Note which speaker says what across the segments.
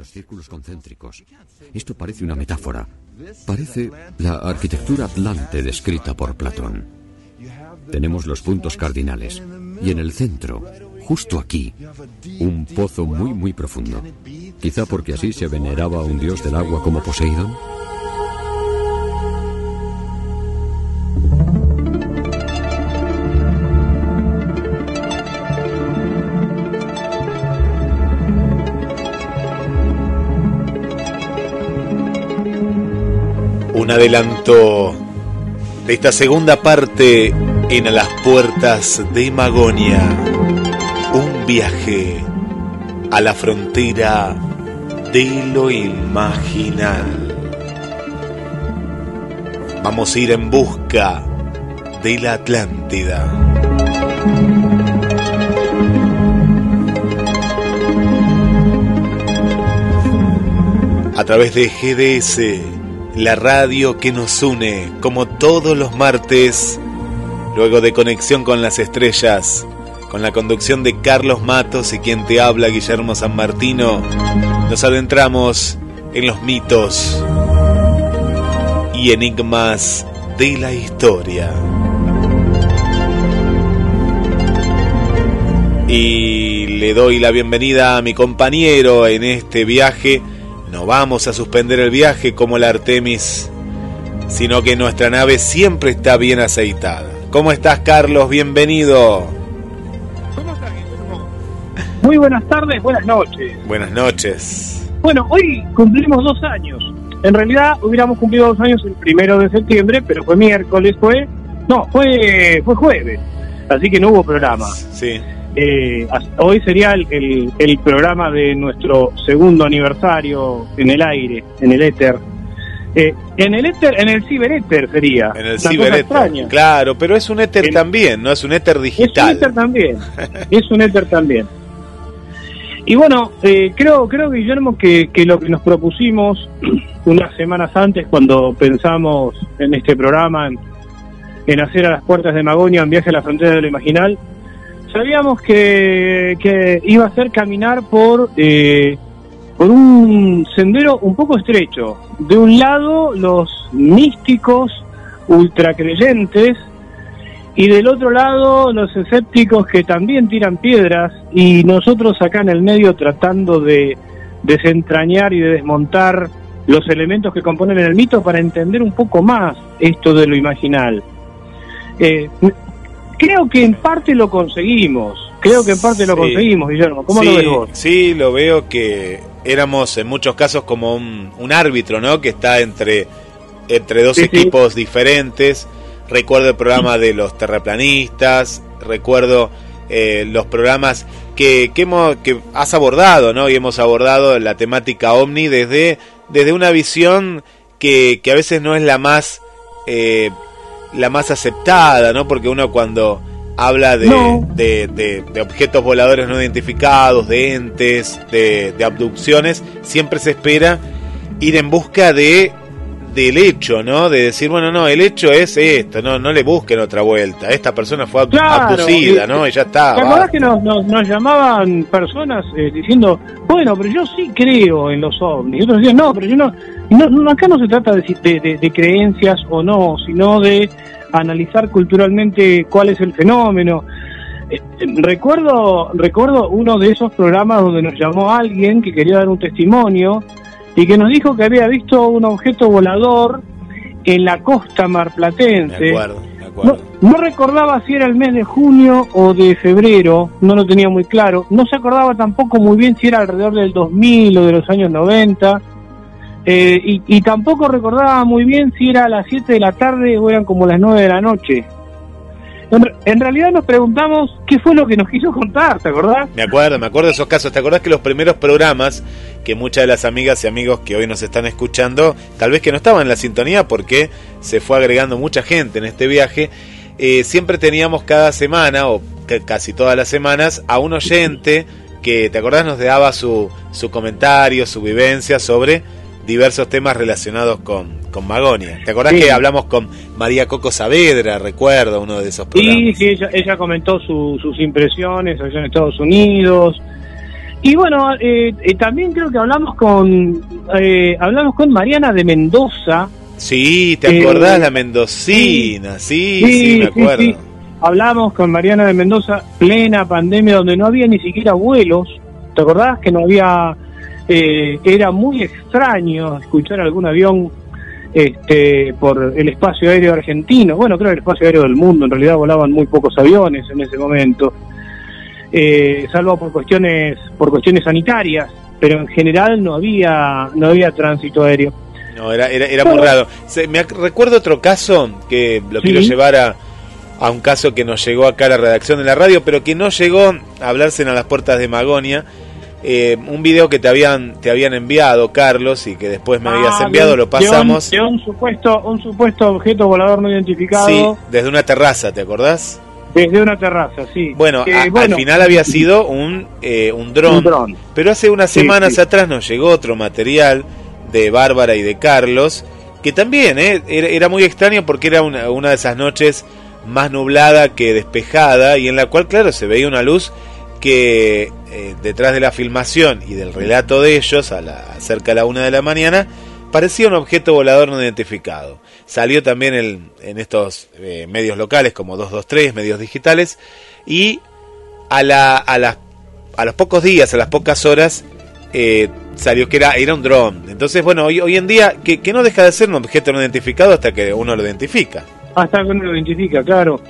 Speaker 1: Los círculos concéntricos. Esto parece una metáfora. Parece la arquitectura atlante descrita por Platón. Tenemos los puntos cardinales. Y en el centro, justo aquí, un pozo muy muy profundo. Quizá porque así se veneraba a un dios del agua como Poseidón.
Speaker 2: Adelanto de esta segunda parte en A las puertas de Magonia. Un viaje a la frontera de lo imaginal. Vamos a ir en busca de la Atlántida. A través de GDS, la radio que nos une, como todos los martes, luego de conexión con las estrellas, con la conducción de Carlos Matos y quien te habla, Guillermo San Martino, nos adentramos en los mitos y enigmas de la historia. Y le doy la bienvenida a mi compañero en este viaje. No vamos a suspender el viaje como la Artemis, sino que nuestra nave siempre está bien aceitada. ¿Cómo estás, Carlos? Bienvenido.
Speaker 3: ¿Cómo estás, Guillermo? Muy buenas tardes, buenas noches.
Speaker 2: Buenas noches.
Speaker 3: Bueno, hoy cumplimos dos años. En realidad hubiéramos cumplido dos años el primero de septiembre, pero fue miércoles, fue... No, fue, fue jueves. Así que no hubo programa.
Speaker 2: Sí.
Speaker 3: Eh, hoy sería el, el- el programa de nuestro segundo aniversario en el aire, en el éter. Eh, en el éter, en el ciberéter sería.
Speaker 2: En el ciberéter. Claro, pero es un éter
Speaker 3: El-
Speaker 2: también, ¿no? Es un éter
Speaker 3: Es un
Speaker 2: digital.
Speaker 3: éter también. es un éter también. Y bueno, eh, creo, creo Guillermo que, que lo que nos propusimos unas semanas antes cuando pensamos en este programa, en, en hacer a las puertas de Magonia un viaje a la frontera de lo imaginal, sabíamos que, que iba a ser caminar por, eh, por un sendero un poco estrecho. De un lado, los místicos ultracreyentes, y del otro lado, los escépticos que también tiran piedras y nosotros acá en el medio tratando de desentrañar y de desmontar los elementos que componen el mito para entender un poco más esto de lo imaginal. Eh, creo que en parte lo conseguimos, creo que en parte lo conseguimos, Guillermo. ¿Cómo
Speaker 2: sí,
Speaker 3: lo ves vos?
Speaker 2: Sí, lo veo que éramos en muchos casos como un, un árbitro, ¿no? Que está entre, entre dos
Speaker 3: sí.
Speaker 2: equipos diferentes. Recuerdo el programa de los terraplanistas, recuerdo eh, los programas que, que, hemos, que has abordado, ¿no? Y hemos abordado la temática ovni desde, desde una visión que, que a veces no es la más, eh, la más aceptada, ¿no? Porque uno cuando habla de,
Speaker 3: No.
Speaker 2: de, de- de objetos voladores no identificados, de entes, de, de abducciones, siempre se espera ir en busca de del hecho, ¿no? De decir, bueno, no, el hecho es esto, no no le busquen otra vuelta. Esta persona fue
Speaker 3: Claro,
Speaker 2: abducida,
Speaker 3: y-
Speaker 2: ¿no? Y ya está.
Speaker 3: ¿Te acordás que nos, nos, nos llamaban personas eh, diciendo, bueno, pero yo sí creo en los ovnis? Y otros decían, no, pero yo no, no, no, acá no se trata de, de, de- creencias o no, sino de analizar culturalmente cuál es el fenómeno. Eh, eh, recuerdo, recuerdo uno de esos programas donde nos llamó alguien que quería dar un testimonio y que nos dijo que había visto un objeto volador en la costa marplatense.
Speaker 2: Acuerdo,
Speaker 3: No, no recordaba si era el mes de junio o de febrero, no lo tenía muy claro. No se acordaba tampoco muy bien si era alrededor del 2000 o de los años 90. Eh, y, tampoco recordaba muy bien si era a las 7 de la tarde o eran como las 9 de la noche. En, re- en realidad nos preguntamos qué fue lo que nos quiso contar, ¿te acordás?
Speaker 2: Me acuerdo, me acuerdo de esos casos. ¿Te acordás que los primeros programas que muchas de las amigas y amigos que hoy nos están escuchando, tal vez que no estaban en la sintonía porque se fue agregando mucha gente en este viaje, eh, siempre teníamos cada semana o ca- casi todas las semanas a un oyente que, ¿te acordás? Nos daba su, su comentario, su vivencia sobre diversos temas relacionados con, con Magonia. ¿Te acordás
Speaker 3: Sí.
Speaker 2: que hablamos con María Coco Saavedra? Recuerdo uno de esos
Speaker 3: Sí,
Speaker 2: programas.
Speaker 3: sí, ella, ella comentó su- sus impresiones allá en Estados Unidos. Y bueno, eh, eh, también creo que hablamos con eh, hablamos con Mariana de Mendoza.
Speaker 2: Sí, ¿te acordás la mendocina? Sí, sí, me acuerdo.
Speaker 3: Hablamos con Mariana de Mendoza, plena pandemia, donde no había ni siquiera vuelos. ¿Te acordás que no había... era muy extraño escuchar algún avión este, por el espacio aéreo argentino. Bueno, creo que el espacio aéreo del mundo, en realidad volaban muy pocos aviones en ese momento. Eh, salvo por cuestiones por cuestiones sanitarias, pero en general no había no había tránsito aéreo.
Speaker 2: No, era, era, era muy raro. me recuerdo otro caso que lo quiero llevar a, a un caso que nos llegó acá a la redacción de la radio, pero que no llegó a hablarse en las puertas de Magonia. Eh, un video que te habían te habían enviado Carlos y que después me habías ah, enviado lo pasamos.
Speaker 3: de un, supuesto un supuesto objeto volador no identificado.
Speaker 2: Sí desde una terraza te acordás
Speaker 3: desde una terraza, sí.
Speaker 2: Bueno, al final había sido un, eh, un dron. Pero hace unas semanas atrás nos llegó otro material de Bárbara y de Carlos, que también eh, era, muy extraño porque era una, una de esas noches más nublada que despejada y en la cual, claro, se veía una luz que eh, detrás de la filmación y del relato de ellos, a la, cerca de la una de la mañana, parecía un objeto volador no identificado. Salió también en estos eh, medios locales como 223, medios digitales, y a, la, a, a los pocos días, a las pocas horas, eh, salió que era, era un dron. Entonces, bueno, hoy, hoy en día, que, no deja de ser un objeto no identificado hasta que uno lo identifica.
Speaker 3: Hasta que uno lo identifica, claro.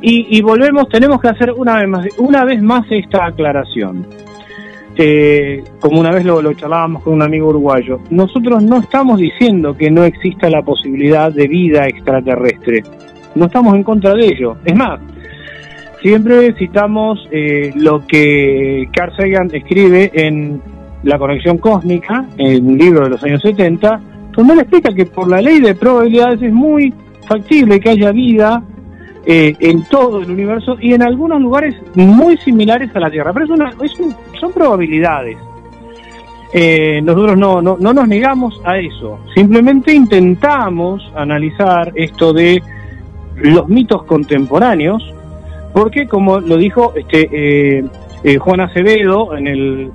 Speaker 3: Y, y volvemos, tenemos que hacer una vez más, una vez más esta aclaración este, como una vez lo, lo charlábamos con un amigo uruguayo, nosotros no estamos diciendo que no exista la posibilidad de vida extraterrestre, no estamos en contra de ello. Es más, siempre citamos eh, lo que Carl Sagan escribe en La conexión cósmica, en un libro de los años 70, donde él explica que por la ley de probabilidades es muy factible que haya vida eh, en todo el universo y en algunos lugares muy similares a la Tierra. Pero es una, son probabilidades. Eh, nosotros no, no, no nos negamos a eso, simplemente intentamos analizar esto de los mitos contemporáneos, porque como lo dijo este eh, Juan Acevedo en el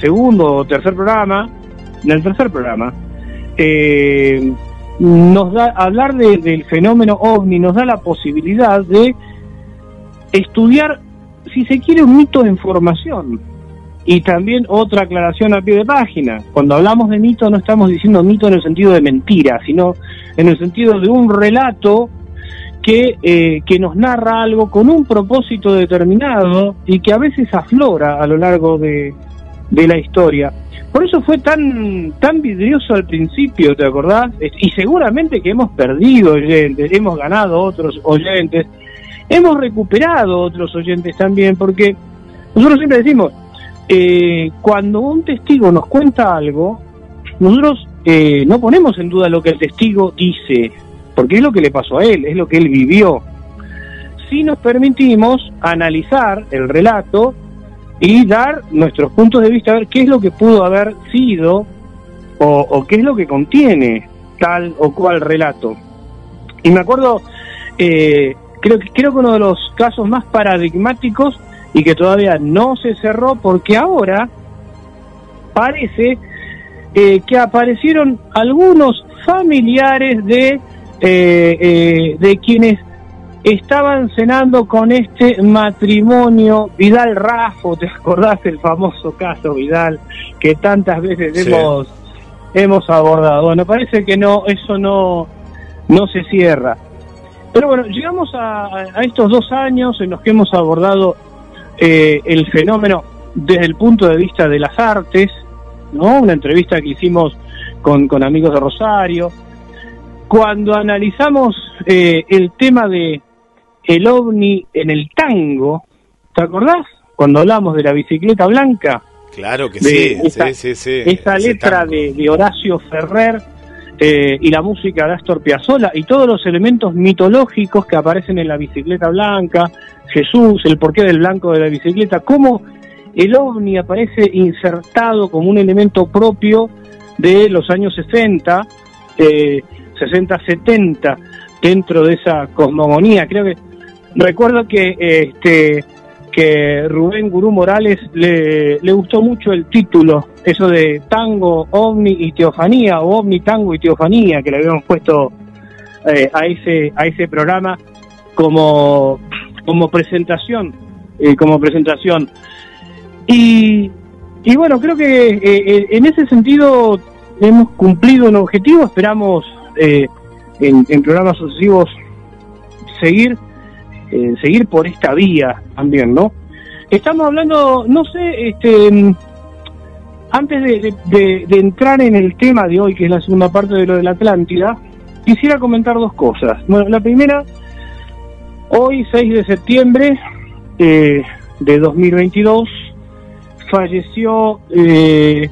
Speaker 3: segundo o tercer programa, en el tercer programa, nos da hablar del fenómeno ovni nos da la posibilidad de estudiar, si se quiere, un mito de información y también otra aclaración a pie de página. Cuando hablamos de mito no estamos diciendo mito en el sentido de mentira, sino en el sentido de un relato que, eh, que nos narra algo con un propósito determinado y que a veces aflora a lo largo de, de la historia. Por eso fue tan, tan vidrioso al principio, ¿te acordás? Y seguramente que hemos perdido oyentes, hemos ganado otros oyentes, hemos recuperado otros oyentes también, porque nosotros siempre decimos, eh, cuando un testigo nos cuenta algo, nosotros eh, no ponemos en duda lo que el testigo dice, porque es lo que le pasó a él, es lo que él vivió. Si nos permitimos analizar el relato y dar nuestros puntos de vista, a ver qué es lo que pudo haber sido o, qué es lo que contiene tal o cual relato. Y me acuerdo, eh, creo, creo que uno de los casos más paradigmáticos y que todavía no se cerró porque ahora parece eh, que aparecieron algunos familiares de, eh, eh, de quienes estaban cenando con este matrimonio Vidal Rafo, ¿te acordás el famoso caso Vidal que tantas veces hemos hemos abordado? Bueno, parece que no, eso no, no se cierra. Pero bueno, llegamos a, a estos dos años en los que hemos abordado eh, el fenómeno desde el punto de vista de las artes, ¿no? Una entrevista que hicimos con, con amigos de Rosario. Cuando analizamos eh, el tema de el ovni en el tango, ¿te acordás? Cuando hablamos de la bicicleta blanca.
Speaker 2: Claro que sí, esa, sí, sí,
Speaker 3: Esa letra de, de, Horacio Ferrer eh, y la música de Astor Piazzolla y todos los elementos mitológicos que aparecen en la bicicleta blanca, Jesús, el porqué del blanco de la bicicleta, cómo el ovni aparece insertado como un elemento propio de los años 60, eh, 60-70, dentro de esa cosmogonía. Creo que recuerdo que este que Rubén Gurú Morales le, gustó mucho el título, eso de tango, ovni y teofanía, o ovni, tango y teofanía, que le habíamos puesto eh, a ese a ese programa como como presentación, eh, como presentación. Y, y bueno, creo que eh, en ese sentido hemos cumplido un objetivo, esperamos en, en programas sucesivos seguir eh, seguir por esta vía también, ¿no? Estamos hablando, no sé, este, antes de, entrar en el tema de hoy, que es la segunda parte de lo de la Atlántida, quisiera comentar dos cosas. Bueno, la primera, hoy 6 de septiembre eh, de 2022, falleció eh,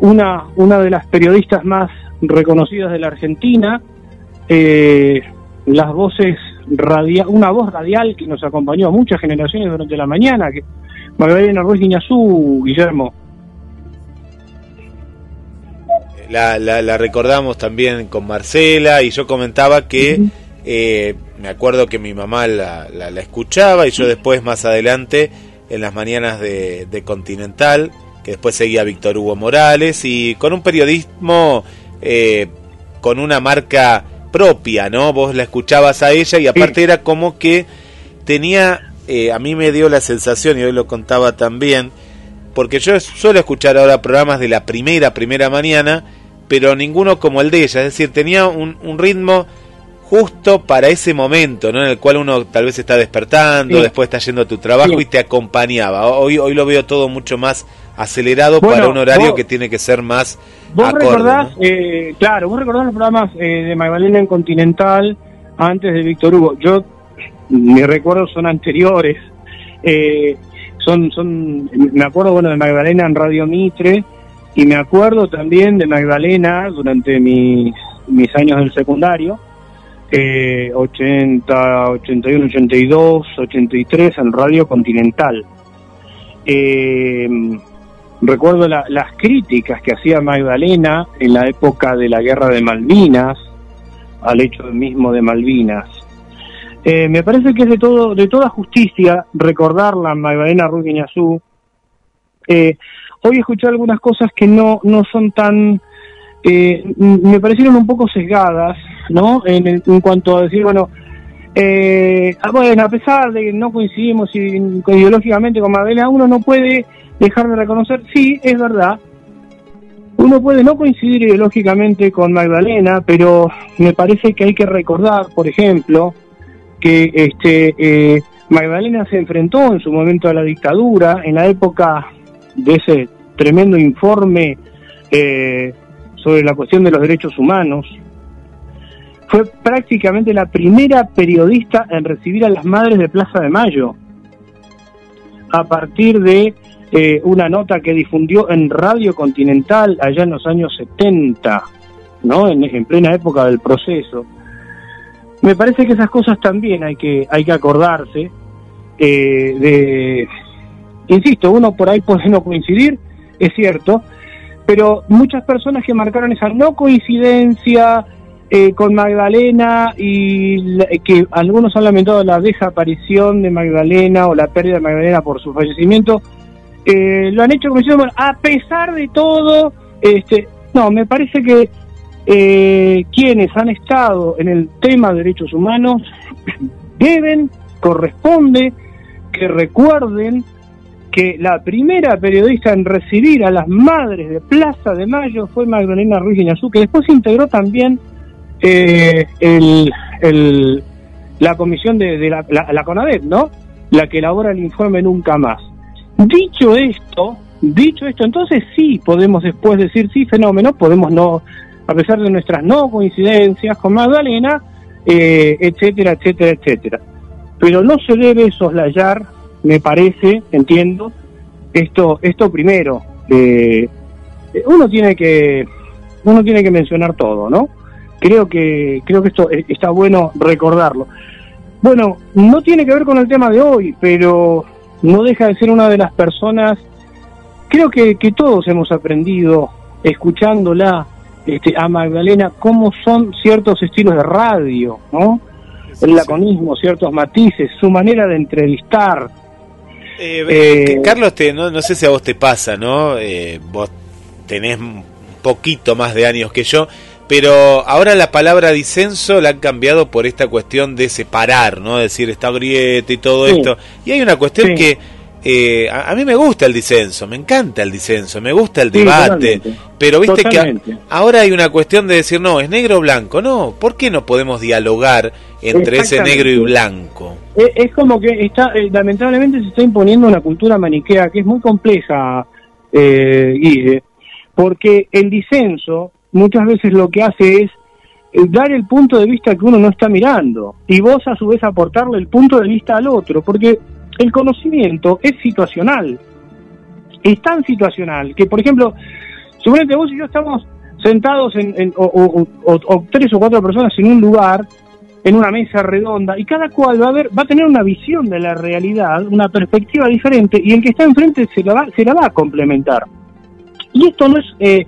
Speaker 3: una, una de las periodistas más reconocidas de la Argentina, las voces una voz radial que nos acompañó a muchas generaciones durante la mañana, que Magdalena Ruiz Guiñazú, Guillermo.
Speaker 2: La, la, recordamos también con Marcela y yo comentaba que eh, me acuerdo que mi mamá la, la, escuchaba y yo después más adelante en las mañanas de, de, Continental, que después seguía Víctor Hugo Morales y con un periodismo eh, con una marca propia, ¿no? Vos la escuchabas a ella y aparte era como que tenía, eh, a mí me dio la sensación, y hoy lo contaba también, porque yo suelo escuchar ahora programas de la primera, primera mañana, pero ninguno como el de ella, es decir, tenía un, un ritmo justo para ese momento, ¿no? En el cual uno tal vez está despertando, después está yendo a tu trabajo y te acompañaba. Hoy, hoy lo veo todo mucho más acelerado para un horario que tiene que ser más
Speaker 3: Vos recordás, eh, claro, vos recordás los programas eh, de Magdalena en Continental antes de Víctor Hugo. Yo, mis recuerdos son anteriores. Eh, son, son, me acuerdo, bueno, de Magdalena en Radio Mitre y me acuerdo también de Magdalena durante mis, mis años del secundario. 80, 81, 82, 83 en Radio Continental. Eh, Recuerdo las críticas que hacía Magdalena en la época de la guerra de Malvinas, al hecho mismo de Malvinas. Eh, me parece que es de todo de toda justicia recordarla Magdalena Ruiz Guiñazú. Eh, hoy escuché algunas cosas que no, no son tan... Eh, me parecieron un poco sesgadas, ¿no? En, en cuanto a decir, bueno, eh, ah, bueno, a pesar de que no coincidimos ideológicamente con Magdalena, uno no puede dejar de reconocer, sí, es verdad, uno puede no coincidir ideológicamente con Magdalena, pero me parece que hay que recordar, por ejemplo, que este eh, Magdalena se enfrentó en su momento a la dictadura en la época de ese tremendo informe eh, sobre la cuestión de los derechos humanos. Fue prácticamente la primera periodista en recibir a las madres de Plaza de Mayo. A partir de eh, una nota que difundió en Radio Continental allá en los años 70, ¿no? En, plena época del proceso. Me parece que esas cosas también hay que, hay que acordarse eh, de... Insisto, uno por ahí puede no coincidir, es cierto, pero muchas personas que marcaron esa no coincidencia eh, con Magdalena y que algunos han lamentado la desaparición de Magdalena o la pérdida de Magdalena por su fallecimiento, eh, lo han hecho como diciendo, bueno, a pesar de todo, este, no, me parece que eh, quienes han estado en el tema de derechos humanos deben, corresponde que recuerden que la primera periodista en recibir a las madres de Plaza de Mayo fue Magdalena Ruiz Iñazú, que después integró también eh, el, la comisión de, la, la, la CONADEP, ¿no? La que elabora el informe Nunca Más. Dicho esto, dicho esto, entonces sí podemos después decir sí fenómeno, podemos no, a pesar de nuestras no coincidencias con Magdalena, eh, etcétera, etcétera, etcétera. Pero no se debe soslayar, me parece, entiendo, esto, esto primero. Eh, uno tiene que, uno tiene que mencionar todo, ¿no? Creo que, creo que esto está bueno recordarlo. Bueno, no tiene que ver con el tema de hoy, pero no deja de ser una de las personas, creo que, que todos hemos aprendido escuchándola este, a Magdalena cómo son ciertos estilos de radio, ¿no? El laconismo, ciertos matices, su manera de entrevistar,
Speaker 2: Eh, Carlos, te, no, no, sé si a vos te pasa, ¿no? vos tenés un poquito más de años que yo, pero ahora la palabra disenso la han cambiado por esta cuestión de separar, ¿no? Decir esta grieta y todo esto. Y hay una cuestión que eh, a, mí me gusta el disenso, me encanta el disenso, me gusta el debate, pero viste que ahora hay una cuestión de decir, no, es negro o blanco, no, ¿por qué no podemos dialogar entre ese negro y blanco?
Speaker 3: Es, como que está, eh, lamentablemente se está imponiendo una cultura maniquea que es muy compleja, eh, Guille, porque el disenso muchas veces lo que hace es eh, dar el punto de vista que uno no está mirando y vos a su vez aportarle el punto de vista al otro, porque el conocimiento es situacional. Es tan situacional que, por ejemplo, suponete vos y yo estamos sentados en, o, tres o cuatro personas en un lugar, en una mesa redonda, y cada cual va a ver, va a tener una visión de la realidad, una perspectiva diferente, y el que está enfrente se la va, se la va a complementar. Y esto no es eh,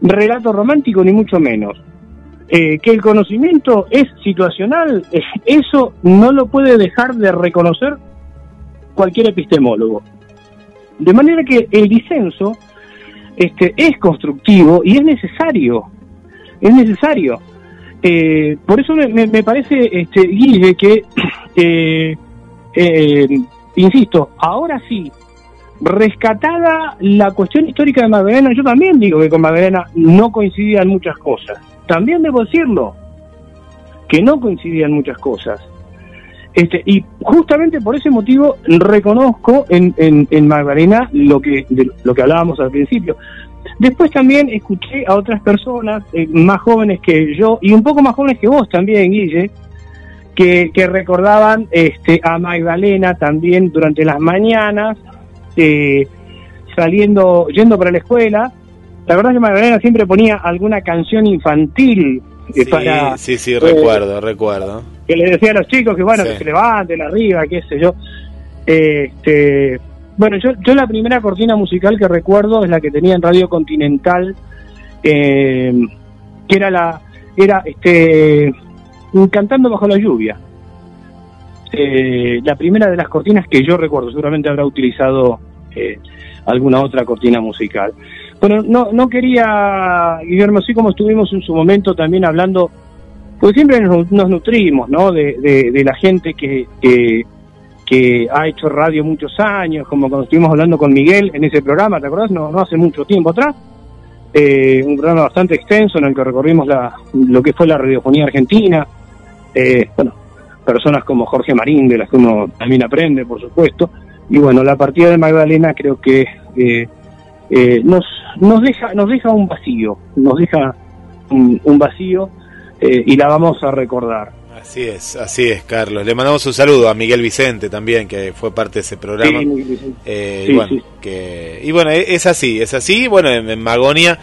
Speaker 3: relato romántico ni mucho menos. Eh, que el conocimiento es situacional, eh, eso no lo puede dejar de reconocer cualquier epistemólogo. De manera que el disenso este, es constructivo y es necesario, es necesario. Eh, por eso me, parece, este, Guille, que, eh, insisto, ahora sí, rescatada la cuestión histórica de Magdalena, yo también digo que con Magdalena no coincidían muchas cosas. También debo decirlo, que no coincidían muchas cosas. Este, y justamente por ese motivo reconozco en, en, Magdalena lo que, lo que hablábamos al principio. Después también escuché a otras personas eh, más jóvenes que yo y un poco más jóvenes que vos también, Guille, que, que recordaban este, a Magdalena también durante las mañanas, eh, saliendo, yendo para la escuela. La verdad es que Magdalena siempre ponía alguna canción infantil
Speaker 2: eh, sí, para... Sí, sí, recuerdo, recuerdo
Speaker 3: que le decía a los chicos que bueno, que se levanten arriba, qué sé yo. Este, bueno, yo, yo la primera cortina musical que recuerdo es la que tenía en Radio Continental, eh, que era la, era este, cantando bajo la lluvia. Eh, la primera de las cortinas que yo recuerdo, seguramente habrá utilizado eh, alguna otra cortina musical. Bueno, no, no quería, Guillermo, así como estuvimos en su momento también hablando pues siempre nos, nutrimos, ¿no? De, la gente que, que, ha hecho radio muchos años, como cuando estuvimos hablando con Miguel en ese programa, ¿te acordás? No, no hace mucho tiempo atrás. Eh, un programa bastante extenso en el que recorrimos la, lo que fue la radiofonía argentina. Eh, bueno, personas como Jorge Marín, de las que uno también aprende, por supuesto. Y bueno, la partida de Magdalena creo que eh, nos, nos, deja, nos deja un vacío, nos deja un vacío eh, y la vamos a recordar.
Speaker 2: Así es, así es, Carlos. Le mandamos un saludo a Miguel Vicente también, que fue parte de ese programa. Eh, y, bueno, que, y bueno, e, es así, es así. Bueno, en, Magonia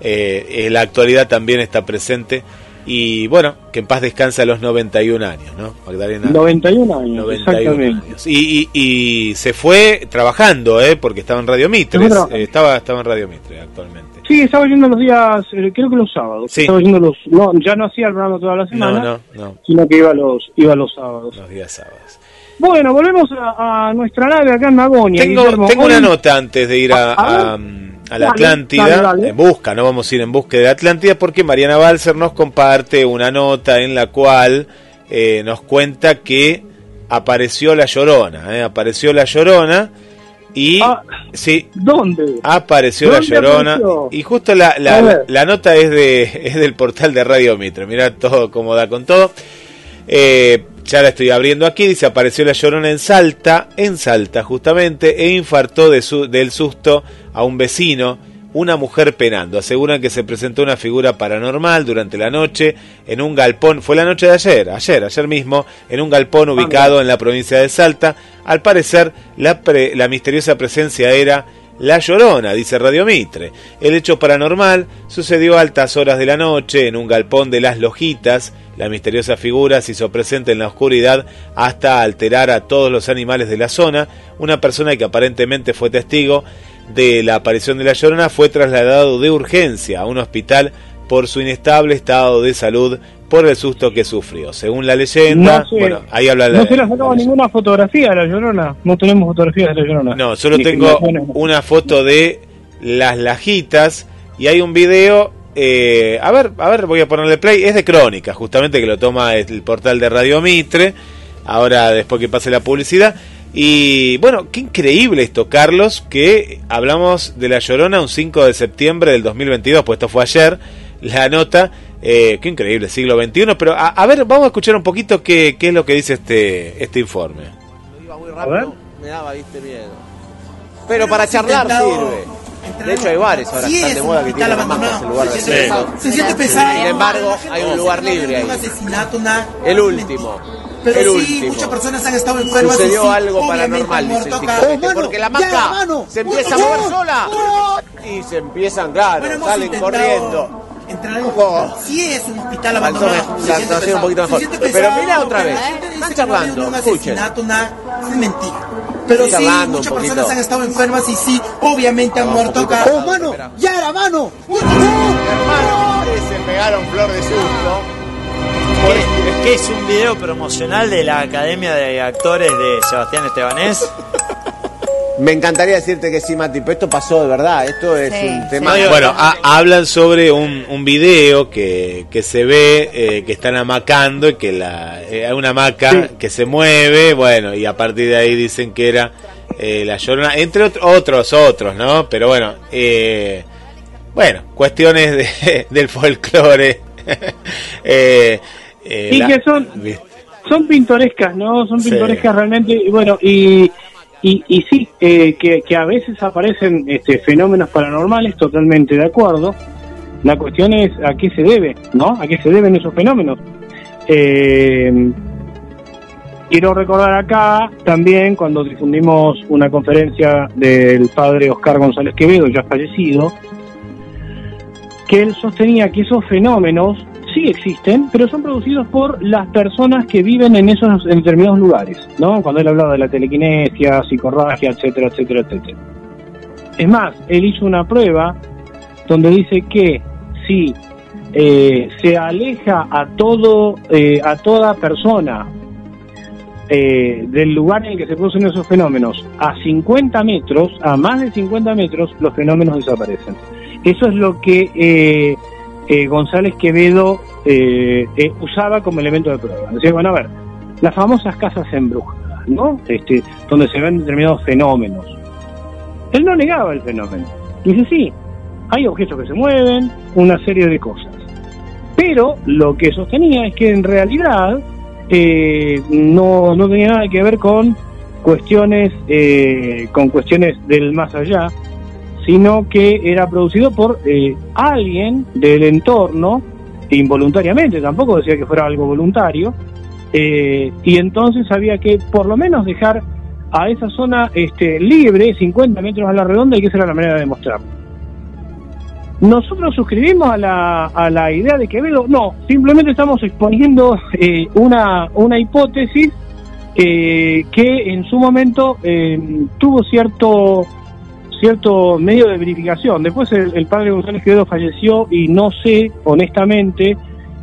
Speaker 2: eh, la actualidad también está presente. Y bueno, que en paz descanse a los 91 años, ¿no?
Speaker 3: Magdalena. 91 años, 91 años.
Speaker 2: Y, y, se fue trabajando, ¿eh? Porque estaba en Radio Mitre. estaba, estaba en Radio Mitre actualmente.
Speaker 3: Sí, estaba yendo los días, eh, creo que los sábados. Sí. Estaba yendo los, no, ya no hacía el programa toda la semana, no, no, sino que iba los, iba los sábados.
Speaker 2: Los días sábados.
Speaker 3: Bueno, volvemos a, nuestra nave acá en Magonia.
Speaker 2: Tengo, tengo una nota antes de ir a, a, la Atlántida, en busca, no vamos a ir en busca de la Atlántida, porque Mariana Balser nos comparte una nota en la cual eh, nos cuenta que apareció la Llorona, eh, apareció la Llorona y ah, sí,
Speaker 3: ¿dónde?
Speaker 2: Apareció la Llorona. Y justo la, la, nota es de es del portal de Radio Mitre. Mira todo cómo da con todo. Eh, ya la estoy abriendo aquí. Dice: Apareció la Llorona en Salta, en Salta justamente, e infartó de su, del susto a un vecino una mujer penando. Aseguran que se presentó una figura paranormal durante la noche en un galpón. Fue la noche de ayer, ayer, ayer mismo, en un galpón ubicado en la provincia de Salta. Al parecer, la, la misteriosa presencia era la Llorona, dice Radio Mitre. El hecho paranormal sucedió a altas horas de la noche en un galpón de las Lojitas. La misteriosa figura se hizo presente en la oscuridad hasta alterar a todos los animales de la zona. Una persona que aparentemente fue testigo de la aparición de la Llorona fue trasladado de urgencia a un hospital por su inestable estado de salud por el susto que sufrió. Según la leyenda, bueno, ahí habla
Speaker 3: No se le ha sacado ninguna fotografía de la Llorona, no tenemos fotografías de la Llorona.
Speaker 2: No, solo tengo una foto de las lajitas y hay un video eh, a ver, a ver, voy a ponerle play. Es de crónica, justamente que lo toma el portal de Radio Mitre. Ahora, después que pase la publicidad. Y bueno, qué increíble esto, Carlos, que hablamos de La Llorona un 5 de septiembre del 2022, pues esto fue ayer, la nota. Eh, qué increíble, siglo XXI. Pero a, ver, vamos a escuchar un poquito qué, qué es lo que dice este, este informe.
Speaker 4: Iba muy rápido, me daba, viste, miedo. Pero para charlar sirve. De hecho, hay bares ahora que están de moda que tienen más en lugar de Se siente pesado. Sin embargo, hay un lugar libre ahí. El último. Pero el sí, último. muchas personas han estado enfermas. Sucedió sí, algo paranormal, dice el porque la maca se empieza a mover sola y se empiezan, claro, bueno, salen corriendo. Entrar oh. sí es un hospital abandonado. La un poquito mejor. Pero mira otra vez, están charlando, escuchen. Es mentira. Pero sí, muchas personas han estado enfermas y sí, obviamente han muerto acá. ¡Oh, mano! ¡Ya era mano!
Speaker 2: Hermano, se pegaron flor de susto.
Speaker 5: Es que es un video promocional de la Academia de Actores de Sebastián Estebanés.
Speaker 4: Me encantaría decirte que sí, Mati, pero esto pasó de verdad. Esto es un tema.
Speaker 2: Bueno, hablan sobre un, un video que, que se ve eh, que están amacando y que la, eh, hay una hamaca que se mueve. Bueno, y a partir de ahí dicen que era eh, la llorona, entre otros, otros, ¿no? Pero bueno, bueno, cuestiones de, del folclore.
Speaker 3: y que son, son pintorescas, ¿no? Son pintorescas realmente. Y bueno, y y, y sí, eh, que, a veces aparecen este, fenómenos paranormales, totalmente de acuerdo. La cuestión es a qué se debe, ¿no? ¿A qué se deben esos fenómenos? Eh, quiero recordar acá también cuando difundimos una conferencia del padre Oscar González Quevedo, ya fallecido, que él sostenía que esos fenómenos sí existen, pero son producidos por las personas que viven en esos determinados lugares, ¿no? Cuando él hablaba de la telequinesia, psicorragia, etcétera, etcétera, etcétera. Es más, él hizo una prueba donde dice que si eh, se aleja a todo, eh, a toda persona eh, del lugar en el que se producen esos fenómenos a 50 metros, a más de 50 metros, los fenómenos desaparecen. Eso es lo que eh, González Quevedo eh, eh, usaba como elemento de prueba. Decía, bueno, a ver, las famosas casas embrujadas, ¿no? Este, donde se ven determinados fenómenos. Él no negaba el fenómeno. Dice, sí, hay objetos que se mueven, una serie de cosas. Pero lo que sostenía es que en realidad no, no tenía nada que ver con cuestiones, con cuestiones del más allá, sino que era producido por eh, alguien del entorno, involuntariamente, tampoco decía que fuera algo voluntario, eh, y entonces había que por lo menos dejar a esa zona este, libre, 50 metros a la redonda, y que esa era la manera de demostrarlo. ¿Nosotros suscribimos a la, a la idea de Quevedo? No, simplemente estamos exponiendo eh, una, una hipótesis que en su momento tuvo cierto cierto medio de verificación. Después el, padre González Quevedo falleció y no sé, honestamente,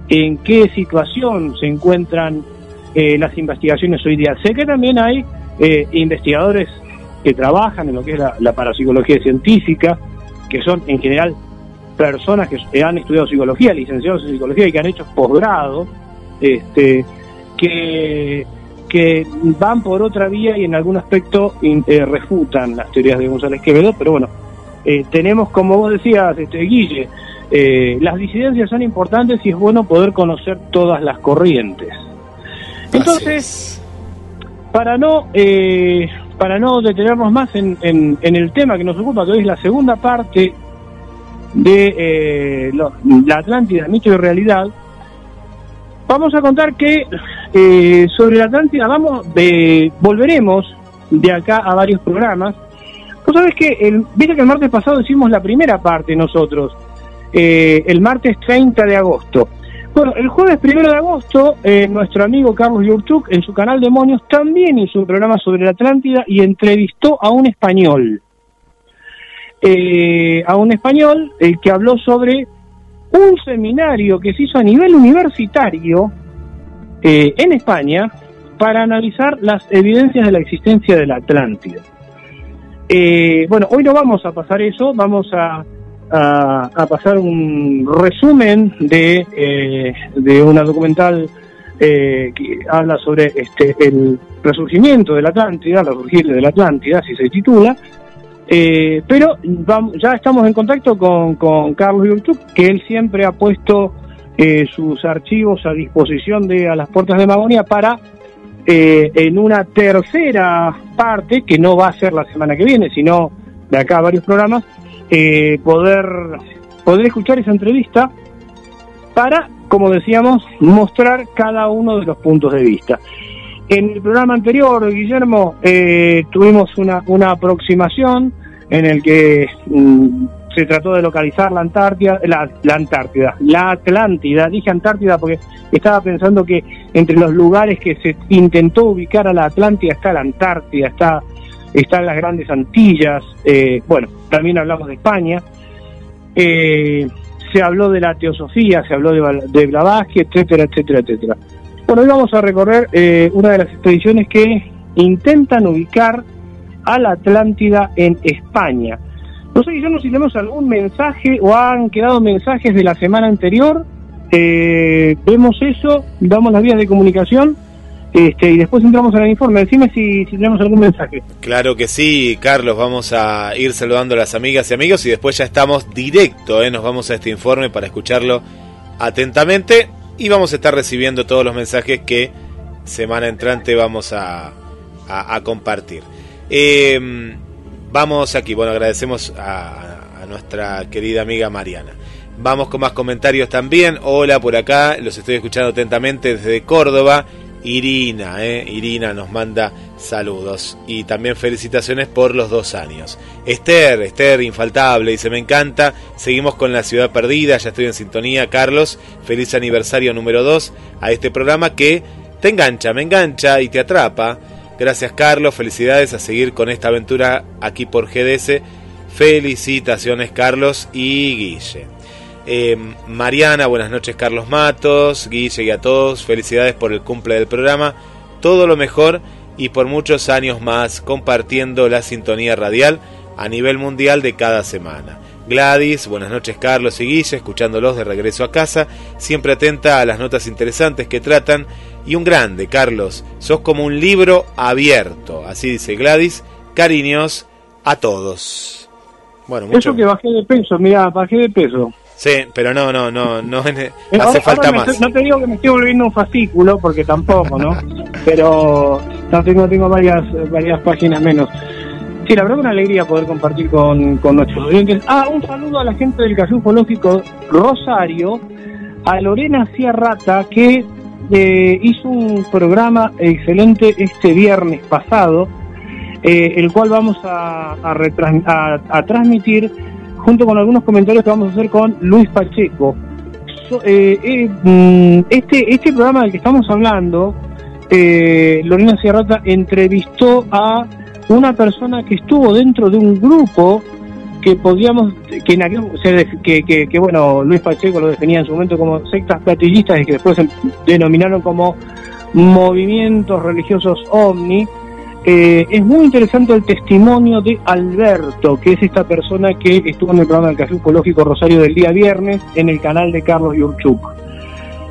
Speaker 3: en qué situación se encuentran eh, las investigaciones hoy día. Sé que también hay eh, investigadores que trabajan en lo que es la, parapsicología científica, que son en general personas que han estudiado psicología, licenciados en psicología y que han hecho posgrado, este, que que van por otra vía y en algún aspecto eh, refutan las teorías de González Quevedo, pero bueno, eh, tenemos, como vos decías, este, Guille, eh, las disidencias son importantes y es bueno poder conocer todas las corrientes. Entonces, para no para no detenernos más en, en, el tema que nos ocupa, que hoy es la segunda parte de la Atlántida, mito y realidad, vamos a contar que eh, sobre la Atlántida vamos de, volveremos de acá a varios programas. Vos sabés que el, viste que el martes pasado hicimos la primera parte nosotros, eh, el martes 30 de agosto. Bueno, el jueves 1 de agosto, eh, nuestro amigo Carlos Yurchuk en su canal Demonios también hizo un programa sobre la Atlántida y entrevistó a un español. a un español que habló sobre un seminario que se hizo a nivel universitario eh, en España para analizar las evidencias de la existencia de la Atlántida. Eh, bueno, hoy no vamos a pasar eso, vamos a, pasar un resumen de, eh, de una documental que habla sobre este, el resurgimiento de la Atlántida, el resurgir de la Atlántida, así se titula, eh, pero vamos, ya estamos en contacto con, con Carlos Yurchuk, que él siempre ha puesto eh, sus archivos a disposición de a las puertas de Magonia para eh, en una tercera parte, que no va a ser la semana que viene, sino de acá a varios programas, poder, poder escuchar esa entrevista para, como decíamos, mostrar cada uno de los puntos de vista. En el programa anterior, Guillermo, eh, tuvimos una, una aproximación en el que mm, se trató de localizar la Antártida, la, Antártida, la Atlántida, dije Antártida porque estaba pensando que entre los lugares que se intentó ubicar a la Atlántida está la Antártida, está están las grandes Antillas, eh, bueno, también hablamos de España, eh, se habló de la teosofía, se habló de, de Blavatsky, etcétera, etcétera, etcétera. Bueno, hoy vamos a recorrer eh, una de las expediciones que intentan ubicar a la Atlántida en España. No sé, no si tenemos algún mensaje o han quedado mensajes de la semana anterior. Eh, vemos eso, damos las vías de comunicación este, y después entramos en el informe. Decime si, tenemos algún mensaje.
Speaker 2: Claro que sí, Carlos. Vamos a ir saludando a las amigas y amigos y después ya estamos directo. ¿eh? Nos vamos a este informe para escucharlo atentamente y vamos a estar recibiendo todos los mensajes que semana entrante vamos a, compartir. Eh, vamos aquí, bueno, agradecemos a, a, nuestra querida amiga Mariana. Vamos con más comentarios también. Hola por acá, los estoy escuchando atentamente desde Córdoba. Irina, eh, Irina nos manda saludos y también felicitaciones por los dos años. Esther, Esther, infaltable, dice, me encanta, seguimos con la ciudad perdida, ya estoy en sintonía, Carlos, feliz aniversario número 2 a este programa que te engancha, me engancha y te atrapa. Gracias Carlos, felicidades a seguir con esta aventura aquí por GDS. Felicitaciones Carlos y Guille. Eh, Mariana, buenas noches Carlos Matos, Guille y a todos, felicidades por el cumple del programa, todo lo mejor y por muchos años más compartiendo la sintonía radial a nivel mundial de cada semana. Gladys, buenas noches Carlos y Guille, escuchándolos de regreso a casa, siempre atenta a las notas interesantes que tratan y un grande, Carlos, sos como un libro abierto, así dice Gladys, cariños a todos.
Speaker 3: Bueno, mucho... Eso que bajé de peso, mira, bajé de peso.
Speaker 2: Sí, pero no, no, no, no hace falta más.
Speaker 3: no te digo que me estoy volviendo un fascículo, porque tampoco, ¿no? pero no tengo, tengo varias, varias páginas menos. Sí, la verdad es una alegría poder compartir con, con nuestros oyentes. Ah, un saludo a la gente del Café Ufológico Rosario, a Lorena Ciarrata, que eh, hizo un programa excelente este viernes pasado, eh, el cual vamos a, a, a transmitir junto con algunos comentarios que vamos a hacer con Luis Pacheco. Eh, eh, mm, este, este programa del que estamos hablando, eh, Lorena Sierrata entrevistó a una persona que estuvo dentro de un grupo que podíamos, que, que, que, bueno, Luis Pacheco lo definía en su momento como sectas platillistas y que después se denominaron como movimientos religiosos ovni, eh, es muy interesante el testimonio de Alberto, que es esta persona que estuvo en el programa del Café Ufológico Rosario del día viernes en el canal de Carlos Yurchuk.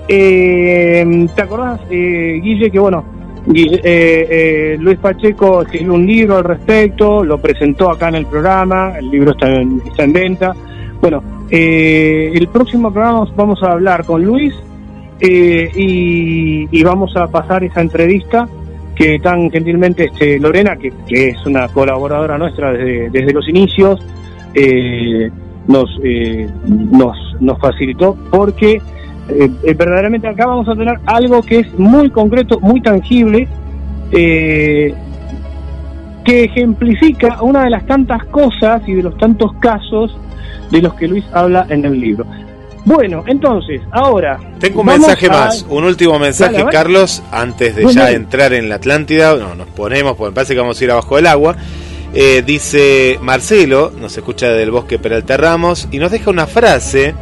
Speaker 3: Eh, ¿Te acordás, eh, Guille, que bueno, Luis Pacheco escribió un libro al respecto, lo presentó acá en el programa, el libro está en, venta. Bueno, el próximo programa vamos a hablar con Luis y vamos a pasar esa entrevista que tan gentilmente este, Lorena, que, es una colaboradora nuestra desde, desde los inicios, eh, nos, eh, nos, nos facilitó porque eh, verdaderamente acá vamos a tener algo que es muy concreto, muy tangible, que ejemplifica una de las tantas cosas y de los tantos casos de los que Luis habla en el libro. Bueno, entonces, ahora.
Speaker 2: Tengo un mensaje más, un último mensaje, Carlos, antes de ya entrar en la Atlántida. No, nos ponemos, porque me parece que vamos a ir abajo del agua. Eh, dice Marcelo, nos escucha del bosque Peralta Ramos, y nos deja una frase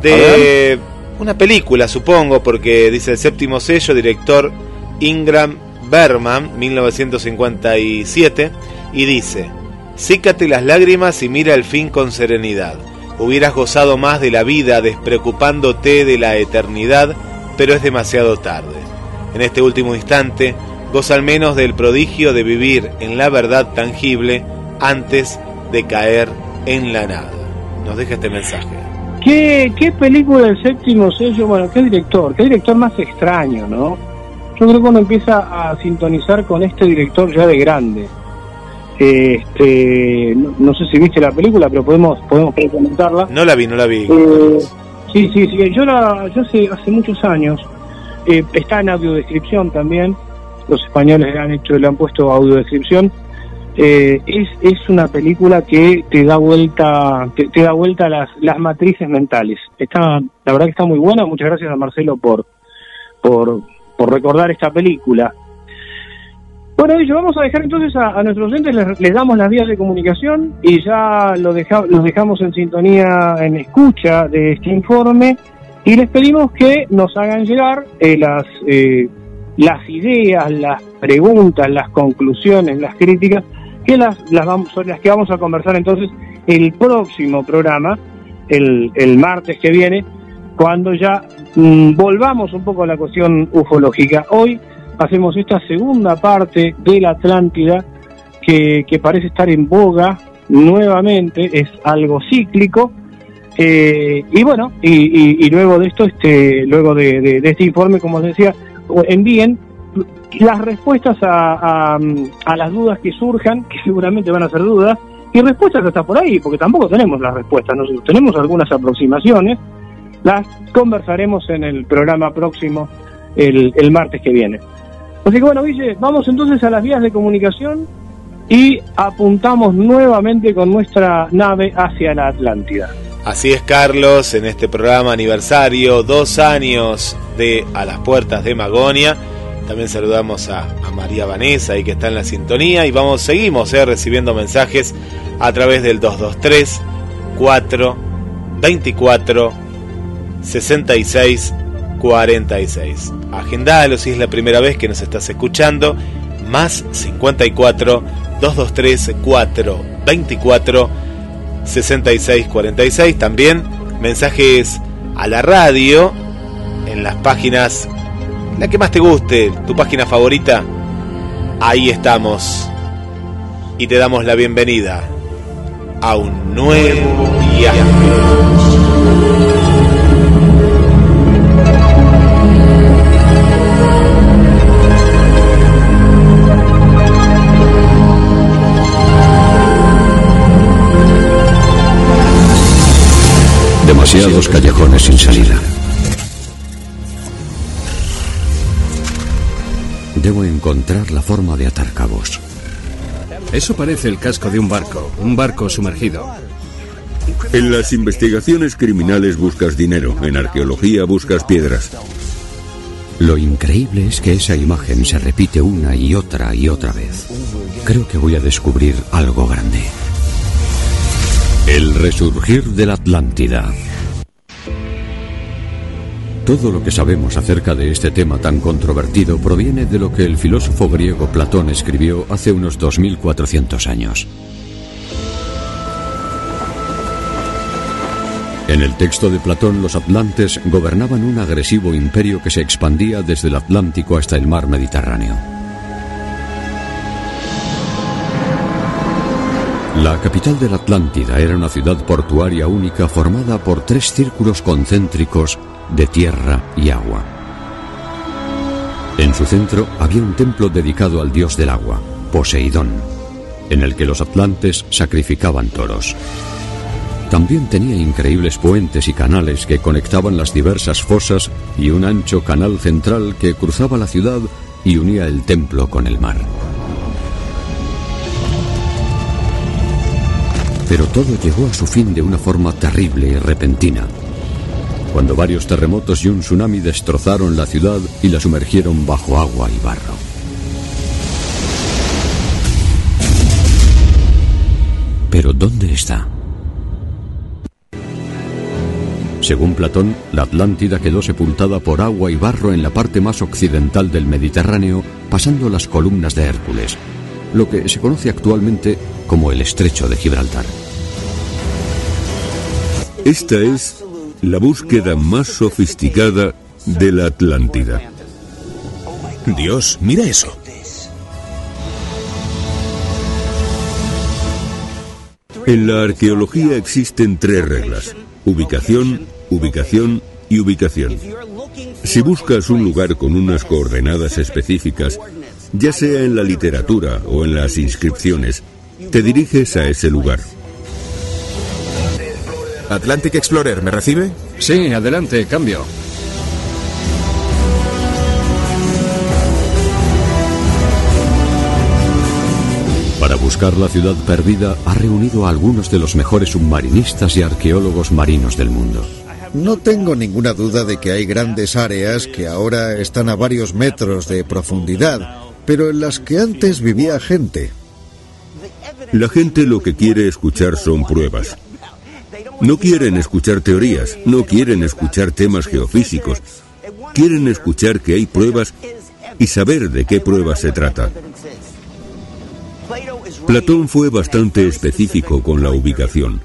Speaker 2: De una película, supongo, porque dice el séptimo sello, director Ingram Berman, 1957, y dice, Sícate las lágrimas y mira el fin con serenidad. Hubieras gozado más de la vida despreocupándote de la eternidad, pero es demasiado tarde. En este último instante, goza al menos del prodigio de vivir en la verdad tangible antes de caer en la nada. Nos deja este mensaje.
Speaker 3: ¿Qué, qué película del séptimo sello? Bueno, qué director, qué director más extraño, ¿no? Yo creo que uno empieza a sintonizar con este director ya de grande. Este, no, sé si viste la película, pero podemos podemos comentarla.
Speaker 2: No la vi, no la vi.
Speaker 3: Eh, sí, sí, sí. Yo la, yo hace, hace muchos años eh, está en audiodescripción también. Los españoles le han hecho, le han puesto audiodescripción. Eh, es, es una película que te da vuelta, te, da vuelta las, las matrices mentales. Está, la verdad que está muy buena. Muchas gracias a Marcelo por, por, por recordar esta película. Bueno, y vamos a dejar entonces a, nuestros oyentes, les, damos las vías de comunicación y ya lo los dejamos en sintonía, en escucha de este informe y les pedimos que nos hagan llegar eh, las, eh, las ideas, las preguntas, las conclusiones, las críticas, que las, vamos, son las que vamos a conversar entonces el próximo programa, el, el martes que viene, cuando ya mm, volvamos un poco a la cuestión ufológica. Hoy hacemos esta segunda parte de la Atlántida que, parece estar en boga nuevamente, es algo cíclico. Eh, y bueno, y, luego de esto, este, luego de, este informe, como les decía, envíen las respuestas a, a, las dudas que surjan, que seguramente van a ser dudas, y respuestas hasta por ahí, porque tampoco tenemos las respuestas, nosotros tenemos algunas aproximaciones, las conversaremos en el programa próximo el martes que viene. Así que bueno, Ville, vamos entonces a las vías de comunicación y apuntamos nuevamente con nuestra nave hacia la Atlántida.
Speaker 2: Así es, Carlos, en este programa aniversario, dos años de A las Puertas de Magonia. También saludamos a, María Vanessa, ahí que está en la sintonía, y vamos, seguimos eh, recibiendo mensajes a través del 223 4 24 66 46. Agendalo si es la primera vez que nos estás escuchando. Más 54 223 4 24 66 46. También mensajes a la radio en las páginas, la que más te guste, tu página favorita. Ahí estamos. Y te damos la bienvenida a un nuevo viaje.
Speaker 1: Demasiados callejones sin salida. Debo encontrar la forma de atar cabos.
Speaker 6: Eso parece el casco de un barco, un barco sumergido.
Speaker 7: En las investigaciones criminales buscas dinero, en arqueología buscas piedras.
Speaker 1: Lo increíble es que esa imagen se repite una y otra y otra vez. Creo que voy a descubrir algo grande. El resurgir de la Atlántida. Todo lo que sabemos acerca de este tema tan controvertido proviene de lo que el filósofo griego Platón escribió hace unos 2400 años. En el texto de Platón, los atlantes gobernaban un agresivo imperio que se expandía desde el Atlántico hasta el mar Mediterráneo. La capital de la Atlántida era una ciudad portuaria única formada por tres círculos concéntricos de tierra y agua. En su centro había un templo dedicado al dios del agua, Poseidón, en el que los atlantes sacrificaban toros. También tenía increíbles puentes y canales que conectaban las diversas fosas y un ancho canal central que cruzaba la ciudad y unía el templo con el mar. Pero todo llegó a su fin de una forma terrible y repentina, cuando varios terremotos y un tsunami destrozaron la ciudad y la sumergieron bajo agua y barro. Pero ¿dónde está? Según Platón, la Atlántida quedó sepultada por agua y barro en la parte más occidental del Mediterráneo, pasando las columnas de Hércules, lo que se conoce actualmente como el Estrecho de Gibraltar.
Speaker 7: Esta es la búsqueda más sofisticada de la Atlántida.
Speaker 8: Dios, mira eso.
Speaker 7: En la arqueología existen tres reglas. Ubicación, ubicación y ubicación. Si buscas un lugar con unas coordenadas específicas, ya sea en la literatura o en las inscripciones, te diriges a ese lugar.
Speaker 8: Atlantic Explorer, ¿me recibe?
Speaker 6: Sí, adelante, cambio.
Speaker 1: Para buscar la ciudad perdida ha reunido a algunos de los mejores submarinistas y arqueólogos marinos del mundo.
Speaker 9: No tengo ninguna duda de que hay grandes áreas que ahora están a varios metros de profundidad, pero en las que antes vivía gente.
Speaker 7: La gente lo que quiere escuchar son pruebas. No quieren escuchar teorías, no quieren escuchar temas geofísicos. Quieren escuchar que hay pruebas y saber de qué pruebas se trata. Platón fue bastante específico con la ubicación.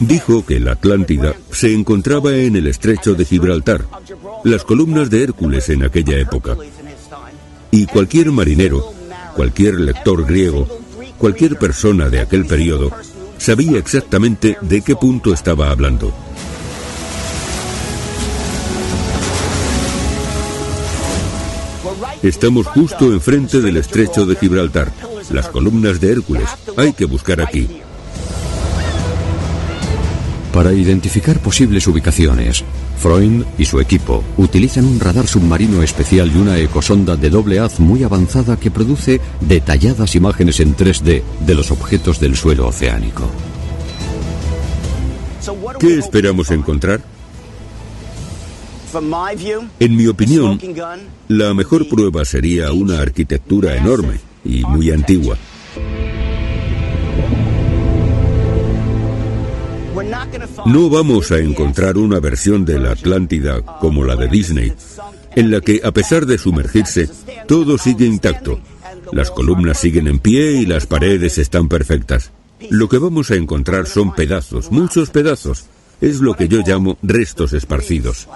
Speaker 7: Dijo que la Atlántida se encontraba en el estrecho de Gibraltar, las columnas de Hércules en aquella época. Y cualquier marinero, cualquier lector griego, cualquier persona de aquel periodo sabía exactamente de qué punto estaba hablando. Estamos justo enfrente del estrecho de Gibraltar, las columnas de Hércules. Hay que buscar aquí.
Speaker 1: Para identificar posibles ubicaciones, Freund y su equipo utilizan un radar submarino especial y una ecosonda de doble haz muy avanzada que produce detalladas imágenes en 3D de los objetos del suelo oceánico.
Speaker 7: ¿Qué esperamos encontrar? En mi opinión, la mejor prueba sería una arquitectura enorme y muy antigua. No vamos a encontrar una versión de la Atlántida como la de Disney, en la que, a pesar de sumergirse, todo sigue intacto. Las columnas siguen en pie y las paredes están perfectas. Lo que vamos a encontrar son pedazos, muchos pedazos. Es lo que yo llamo restos esparcidos.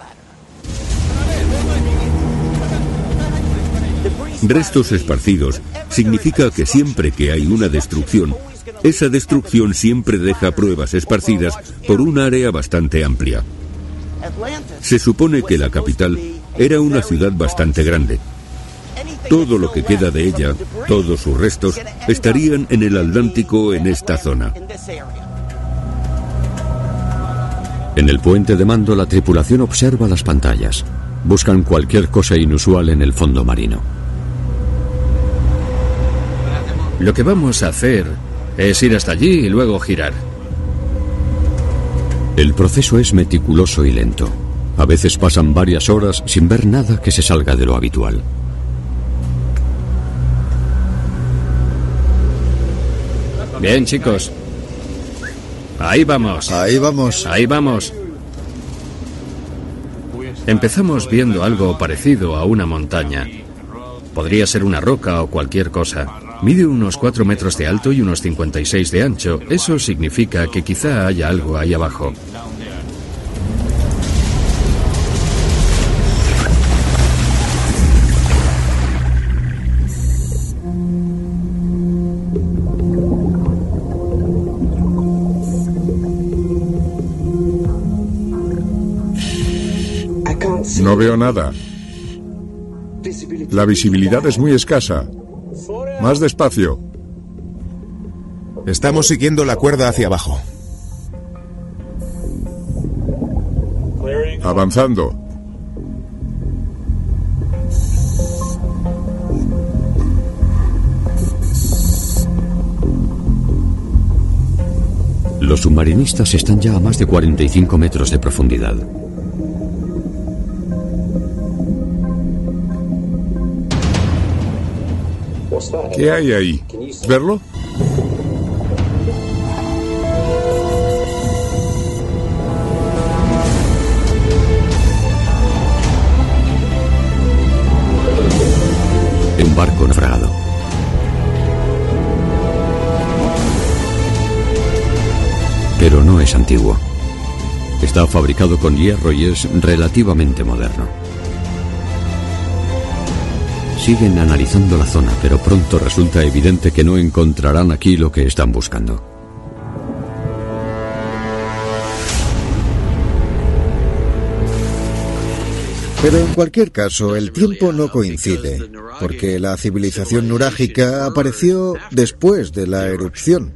Speaker 7: Restos esparcidos significa que siempre que hay una destrucción, esa destrucción siempre deja pruebas esparcidas por un área bastante amplia. Se supone que la capital era una ciudad bastante grande. Todo lo que queda de ella, todos sus restos, estarían en el Atlántico en esta zona.
Speaker 1: En el puente de mando la tripulación observa las pantallas. Buscan cualquier cosa inusual en el fondo marino.
Speaker 6: Lo que vamos a hacer es ir hasta allí y luego girar.
Speaker 1: El proceso es meticuloso y lento. A veces pasan varias horas sin ver nada que se salga de lo habitual.
Speaker 6: Bien, chicos. Ahí vamos.
Speaker 9: Ahí vamos.
Speaker 6: Ahí vamos. Empezamos viendo algo parecido a una montaña. Podría ser una roca o cualquier cosa. Mide unos 4 metros de alto y unos 56 de ancho. Eso significa que quizá haya algo ahí abajo.
Speaker 10: No veo nada. La visibilidad es muy escasa. Más despacio.
Speaker 8: Estamos siguiendo la cuerda hacia abajo.
Speaker 10: Avanzando.
Speaker 1: Los submarinistas están ya a más de 45 metros de profundidad.
Speaker 10: ¿Qué hay ahí? ¿Verlo? Un barco naufragado.
Speaker 1: Pero no es antiguo. Está fabricado con hierro y es relativamente moderno. Siguen analizando la zona, pero pronto resulta evidente que no encontrarán aquí lo que están buscando.
Speaker 9: Pero en cualquier caso, el tiempo no coincide, porque la civilización nurágica apareció después de la erupción.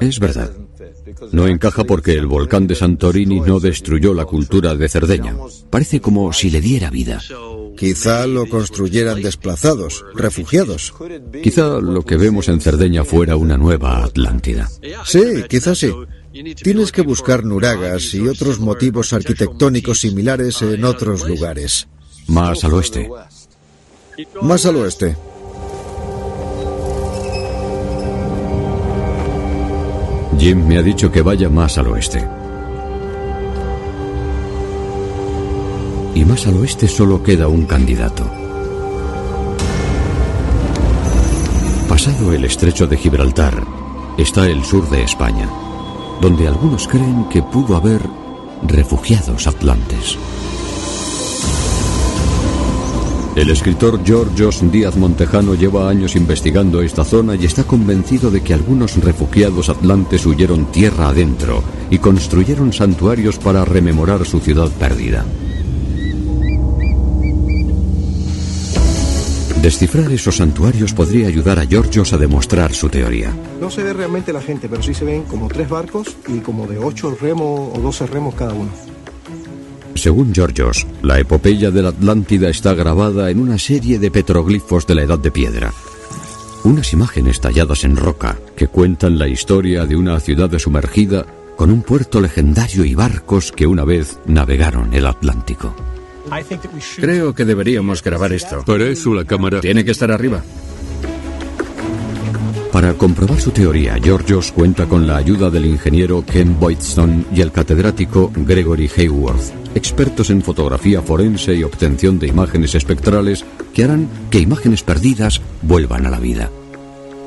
Speaker 1: Es verdad. No encaja porque el volcán de Santorini no destruyó la cultura de Cerdeña. Parece como si le diera vida.
Speaker 9: Quizá lo construyeran desplazados, refugiados.
Speaker 1: Quizá lo que vemos en Cerdeña fuera una nueva Atlántida.
Speaker 9: Sí, quizá sí. Tienes que buscar nuragas y otros motivos arquitectónicos similares en otros lugares.
Speaker 1: Más al oeste.
Speaker 9: Más al oeste.
Speaker 1: Jim me ha dicho que vaya más al oeste. Y más al oeste solo queda un candidato. Pasado el estrecho de Gibraltar, está el sur de España donde algunos creen que pudo haber refugiados atlantes. El escritor Georgios Díaz Montejano lleva años investigando esta zona y está convencido de que algunos refugiados atlantes huyeron tierra adentro y construyeron santuarios para rememorar su ciudad perdida. Descifrar esos santuarios podría ayudar a Georgios a demostrar su teoría.
Speaker 11: No se ve realmente la gente, pero sí se ven como tres barcos y como de ocho remos o doce remos cada uno.
Speaker 1: Según Georgios, la epopeya de la Atlántida está grabada en una serie de petroglifos de la Edad de Piedra. Unas imágenes talladas en roca que cuentan la historia de una ciudad sumergida con un puerto legendario y barcos que una vez navegaron el Atlántico.
Speaker 6: Creo que deberíamos grabar esto.
Speaker 7: Para eso la cámara...
Speaker 6: Tiene que estar arriba.
Speaker 1: Para comprobar su teoría, Georgios cuenta con la ayuda del ingeniero Ken Boydstone y el catedrático Gregory Hayworth, expertos en fotografía forense y obtención de imágenes espectrales que harán que imágenes perdidas vuelvan a la vida.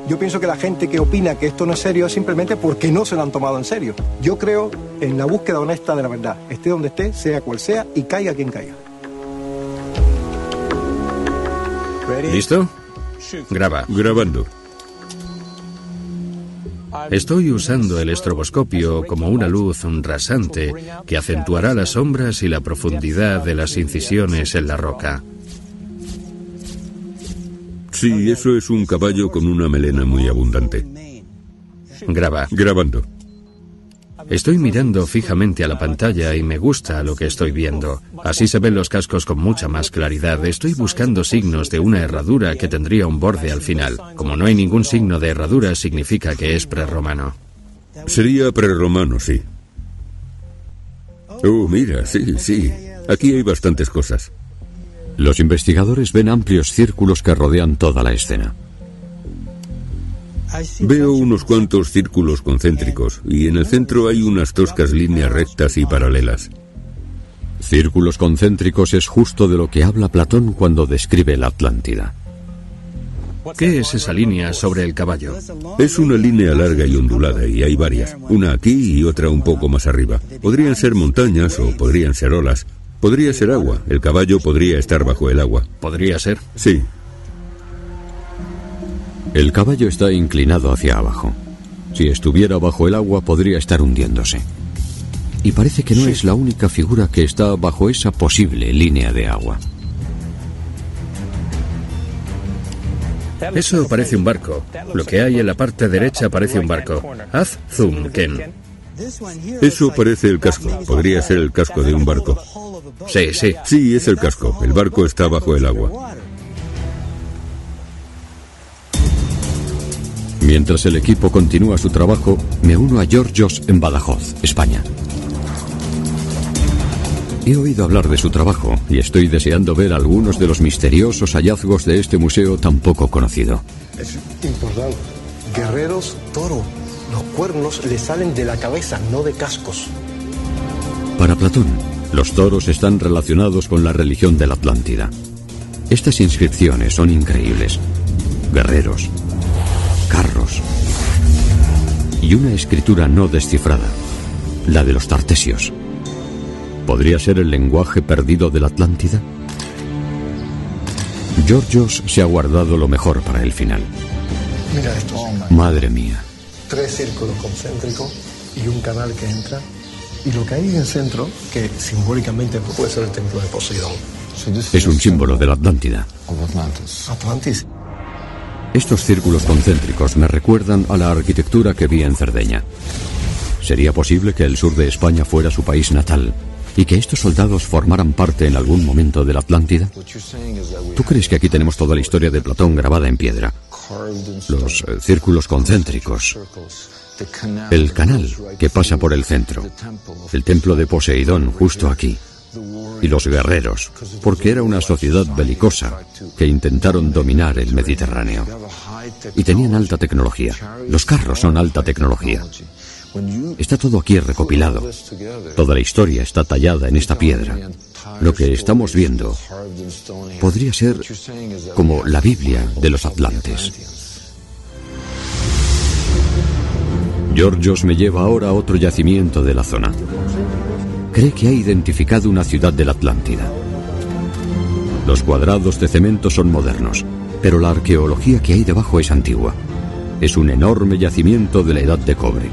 Speaker 11: Yo pienso que la gente que opina que esto no es serio es simplemente porque no se lo han tomado en serio. Yo creo en la búsqueda honesta de la verdad, esté donde esté, sea cual sea y caiga quien caiga.
Speaker 6: ¿Listo? Graba.
Speaker 7: Grabando.
Speaker 6: Estoy usando el estroboscopio como una luz rasante que acentuará las sombras y la profundidad de las incisiones en la roca.
Speaker 7: Sí, eso es un caballo con una melena muy abundante.
Speaker 6: Graba.
Speaker 7: Grabando.
Speaker 6: Estoy mirando fijamente a la pantalla y me gusta lo que estoy viendo. Así se ven los cascos con mucha más claridad. Estoy buscando signos de una herradura que tendría un borde al final. Como no hay ningún signo de herradura, significa que es prerromano.
Speaker 7: Sería prerromano, sí. Oh, mira, sí, sí. Aquí hay bastantes cosas.
Speaker 1: Los investigadores ven amplios círculos que rodean toda la escena.
Speaker 7: Veo unos cuantos círculos concéntricos y en el centro hay unas toscas líneas rectas y paralelas.
Speaker 1: Círculos concéntricos es justo de lo que habla Platón cuando describe la Atlántida.
Speaker 6: ¿Qué es esa línea sobre el caballo?
Speaker 7: Es una línea larga y ondulada y hay varias, una aquí y otra un poco más arriba. Podrían ser montañas o podrían ser olas. Podría ser agua, el caballo podría estar bajo el agua.
Speaker 6: Podría ser.
Speaker 7: Sí,
Speaker 1: el caballo está inclinado hacia abajo. Si estuviera bajo el agua podría estar hundiéndose. Y parece que no es la única figura que está bajo esa posible línea de agua.
Speaker 6: Eso parece un barco. Lo que hay en la parte derecha parece un barco. Haz zoom, Ken.
Speaker 7: Eso parece el casco. Podría ser el casco de un barco.
Speaker 6: Sí, sí.
Speaker 7: Sí, es el casco. El barco está bajo el agua.
Speaker 1: Mientras el equipo continúa su trabajo, me uno a Georgios en Badajoz, España. He oído hablar de su trabajo y estoy deseando ver algunos de los misteriosos hallazgos de este museo tan poco conocido.
Speaker 11: Es importante. Guerreros toro. Los cuernos le salen de la cabeza, no de cascos.
Speaker 1: Para Platón, los toros están relacionados con la religión de la Atlántida. Estas inscripciones son increíbles. Guerreros, carros y una escritura no descifrada. la de los tartesios. ¿Podría ser el lenguaje perdido de la Atlántida? Georgios se ha guardado lo mejor para el final.
Speaker 11: Mira esto.
Speaker 1: Madre mía.
Speaker 11: Tres círculos concéntricos y un canal que entra. Y lo que hay en el centro, que simbólicamente puede ser el templo de Poseidón.
Speaker 1: Es un símbolo de la Atlántida.
Speaker 11: Atlantis.
Speaker 1: Estos círculos concéntricos me recuerdan a la arquitectura que vi en Cerdeña. ¿Sería posible que el sur de España fuera su país natal y que estos soldados formaran parte en algún momento de la Atlántida? ¿Tú crees que aquí tenemos toda la historia de Platón grabada en piedra? Los eh, círculos concéntricos, el canal que pasa por el centro, el templo de Poseidón justo aquí, y los guerreros, porque era una sociedad belicosa que intentaron dominar el Mediterráneo. Y tenían alta tecnología. Los carros son alta tecnología. Está todo aquí recopilado. Toda la historia está tallada en esta piedra. Lo que estamos viendo podría ser como la Biblia de los Atlantes. Georgios me lleva ahora a otro yacimiento de la zona. Cree que ha identificado una ciudad de la Atlántida. Los cuadrados de cemento son modernos, pero la arqueología que hay debajo es antigua. Es un enorme yacimiento de la edad de cobre.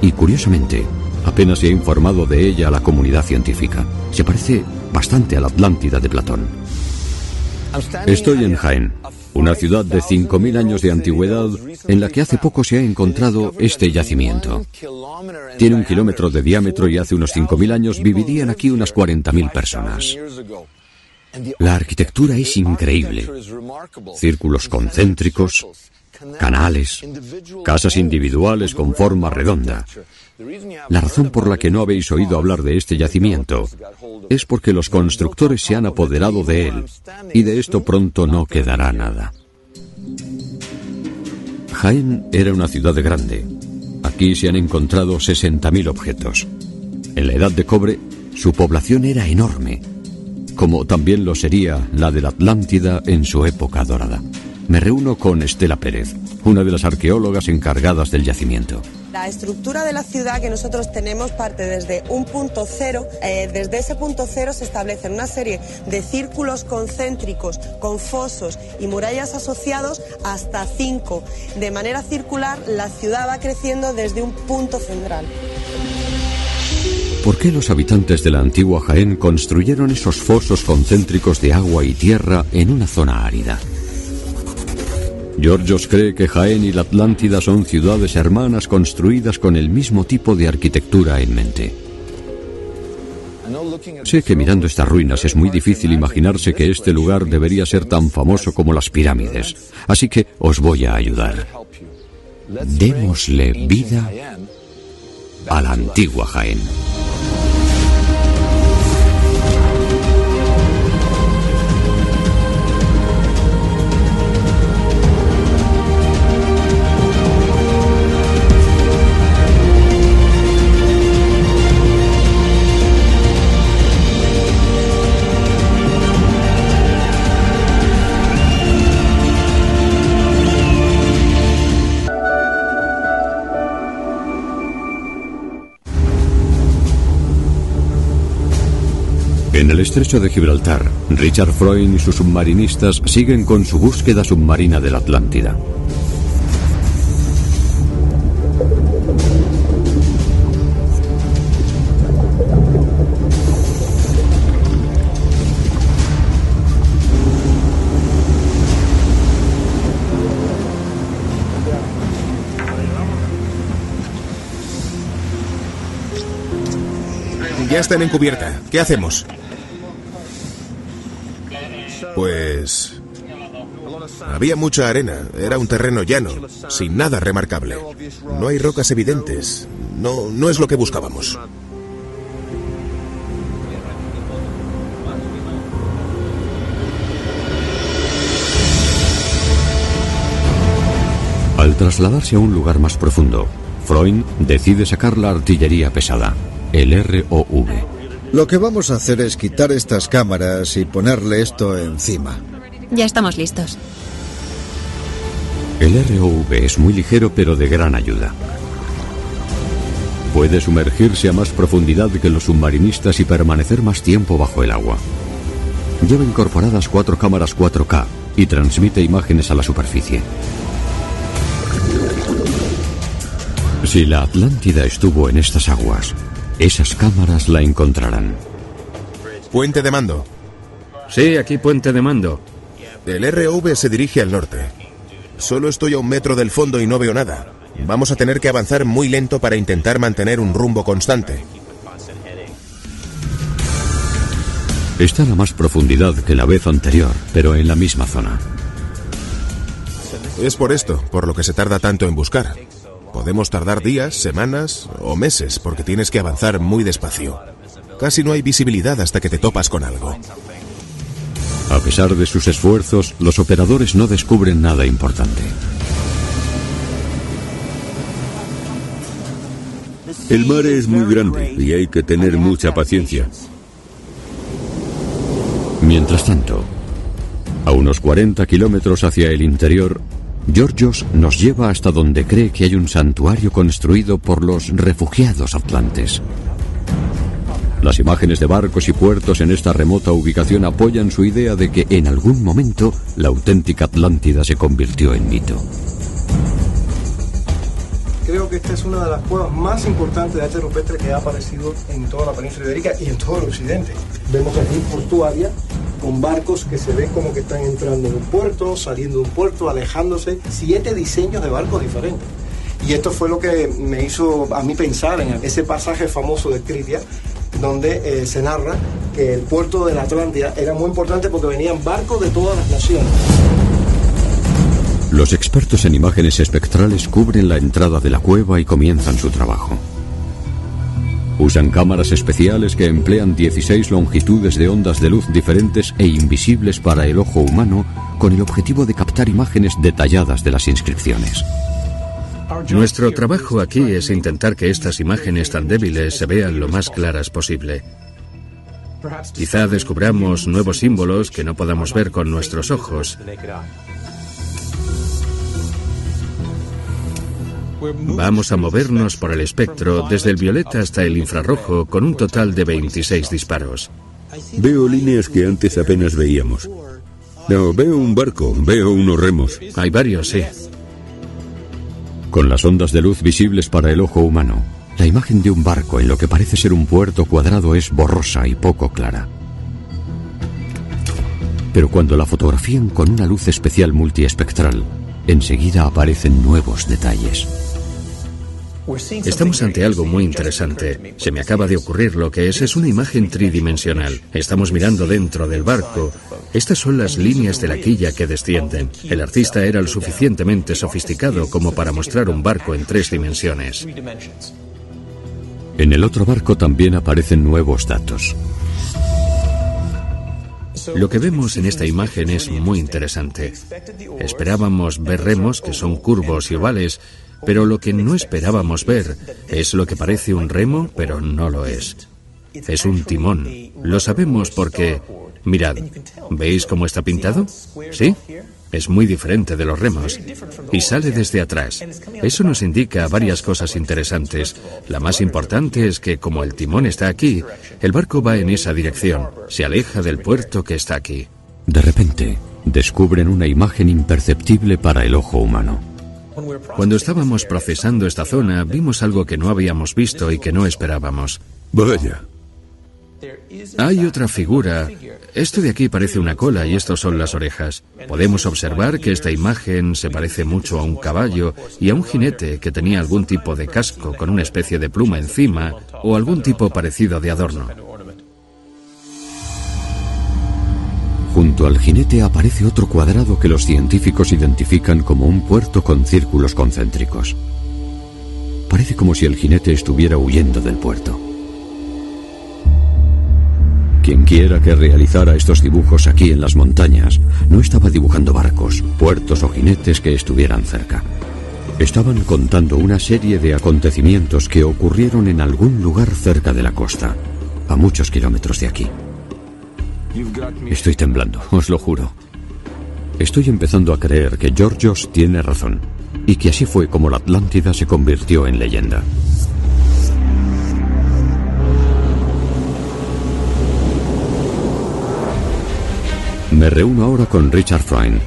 Speaker 1: Y curiosamente, apenas se ha informado de ella a la comunidad científica. Se parece bastante a la Atlántida de Platón. Estoy en Jaén, una ciudad de 5.000 años de antigüedad en la que hace poco se ha encontrado este yacimiento. Tiene un kilómetro de diámetro y hace unos 5.000 años vivirían aquí unas 40.000 personas. La arquitectura es increíble. Círculos concéntricos, canales, casas individuales con forma redonda. La razón por la que no habéis oído hablar de este yacimiento es porque los constructores se han apoderado de él y de esto pronto no quedará nada. Jaén era una ciudad grande. Aquí se han encontrado 60.000 objetos. En la edad de cobre, su población era enorme, como también lo sería la de la Atlántida en su época dorada me reúno con Estela Pérez, una de las arqueólogas encargadas del yacimiento.
Speaker 12: La estructura de la ciudad que nosotros tenemos parte desde un punto cero. Eh, desde ese punto cero se establecen una serie de círculos concéntricos con fosos y murallas asociados hasta cinco. De manera circular, la ciudad va creciendo desde un punto central.
Speaker 1: ¿Por qué los habitantes de la antigua Jaén construyeron esos fosos concéntricos de agua y tierra en una zona árida? Georgios cree que Jaén y la Atlántida son ciudades hermanas construidas con el mismo tipo de arquitectura en mente. Sé que mirando estas ruinas es muy difícil imaginarse que este lugar debería ser tan famoso como las pirámides, así que os voy a ayudar. Démosle vida a la antigua Jaén. En el estrecho de Gibraltar, Richard Freund y sus submarinistas siguen con su búsqueda submarina de la Atlántida.
Speaker 8: Ya están en cubierta. ¿Qué hacemos? Pues... Había mucha arena, era un terreno llano, sin nada remarcable. No hay rocas evidentes. No, no es lo que buscábamos.
Speaker 1: Al trasladarse a un lugar más profundo, Freund decide sacar la artillería pesada, el ROV.
Speaker 9: Lo que vamos a hacer es quitar estas cámaras y ponerle esto encima.
Speaker 13: Ya estamos listos.
Speaker 1: El ROV es muy ligero pero de gran ayuda. Puede sumergirse a más profundidad que los submarinistas y permanecer más tiempo bajo el agua. Lleva incorporadas cuatro cámaras 4K y transmite imágenes a la superficie. Si la Atlántida estuvo en estas aguas, esas cámaras la encontrarán.
Speaker 8: Puente de mando.
Speaker 6: Sí, aquí puente de mando.
Speaker 8: El ROV se dirige al norte. Solo estoy a un metro del fondo y no veo nada. Vamos a tener que avanzar muy lento para intentar mantener un rumbo constante.
Speaker 1: Está a más profundidad que la vez anterior, pero en la misma zona.
Speaker 8: Es por esto, por lo que se tarda tanto en buscar. Podemos tardar días, semanas o meses porque tienes que avanzar muy despacio. Casi no hay visibilidad hasta que te topas con algo.
Speaker 1: A pesar de sus esfuerzos, los operadores no descubren nada importante.
Speaker 7: El mar es muy grande y hay que tener mucha paciencia.
Speaker 1: Mientras tanto, a unos 40 kilómetros hacia el interior, Georgios nos lleva hasta donde cree que hay un santuario construido por los refugiados atlantes. Las imágenes de barcos y puertos en esta remota ubicación apoyan su idea de que en algún momento la auténtica Atlántida se convirtió en mito
Speaker 11: creo que esta es una de las cuevas más importantes de arte rupestre que ha aparecido en toda la península ibérica y en todo el occidente. Vemos aquí portuaria con barcos que se ven como que están entrando en un puerto, saliendo de un puerto, alejándose, siete diseños de barcos diferentes. Y esto fue lo que me hizo a mí pensar en ese pasaje famoso de Critia, donde eh, se narra que el puerto de la Atlántida era muy importante porque venían barcos de todas las naciones.
Speaker 1: Los expertos en imágenes espectrales cubren la entrada de la cueva y comienzan su trabajo. Usan cámaras especiales que emplean 16 longitudes de ondas de luz diferentes e invisibles para el ojo humano con el objetivo de captar imágenes detalladas de las inscripciones.
Speaker 6: Nuestro trabajo aquí es intentar que estas imágenes tan débiles se vean lo más claras posible. Quizá descubramos nuevos símbolos que no podamos ver con nuestros ojos. Vamos a movernos por el espectro desde el violeta hasta el infrarrojo con un total de 26 disparos.
Speaker 7: Veo líneas que antes apenas veíamos. No, veo un barco, veo unos remos.
Speaker 6: Hay varios, sí.
Speaker 1: Con las ondas de luz visibles para el ojo humano, la imagen de un barco en lo que parece ser un puerto cuadrado es borrosa y poco clara. Pero cuando la fotografían con una luz especial multiespectral, enseguida aparecen nuevos detalles.
Speaker 6: Estamos ante algo muy interesante. Se me acaba de ocurrir lo que es. Es una imagen tridimensional. Estamos mirando dentro del barco. Estas son las líneas de la quilla que descienden. El artista era lo suficientemente sofisticado como para mostrar un barco en tres dimensiones.
Speaker 1: En el otro barco también aparecen nuevos datos.
Speaker 6: Lo que vemos en esta imagen es muy interesante. Esperábamos ver remos que son curvos y ovales, pero lo que no esperábamos ver es lo que parece un remo, pero no lo es. Es un timón. Lo sabemos porque, mirad, ¿veis cómo está pintado? ¿Sí? Es muy diferente de los remos y sale desde atrás. Eso nos indica varias cosas interesantes. La más importante es que como el timón está aquí, el barco va en esa dirección, se aleja del puerto que está aquí.
Speaker 1: De repente, descubren una imagen imperceptible para el ojo humano.
Speaker 6: Cuando estábamos procesando esta zona, vimos algo que no habíamos visto y que no esperábamos.
Speaker 7: Vaya.
Speaker 6: Hay otra figura. Esto de aquí parece una cola y estos son las orejas. Podemos observar que esta imagen se parece mucho a un caballo y a un jinete que tenía algún tipo de casco con una especie de pluma encima o algún tipo parecido de adorno.
Speaker 1: Junto al jinete aparece otro cuadrado que los científicos identifican como un puerto con círculos concéntricos. Parece como si el jinete estuviera huyendo del puerto. Quien quiera que realizara estos dibujos aquí en las montañas no estaba dibujando barcos, puertos o jinetes que estuvieran cerca. Estaban contando una serie de acontecimientos que ocurrieron en algún lugar cerca de la costa, a muchos kilómetros de aquí. Estoy temblando, os lo juro. Estoy empezando a creer que Georgios tiene razón y que así fue como la Atlántida se convirtió en leyenda. Me reúno ahora con Richard Fine.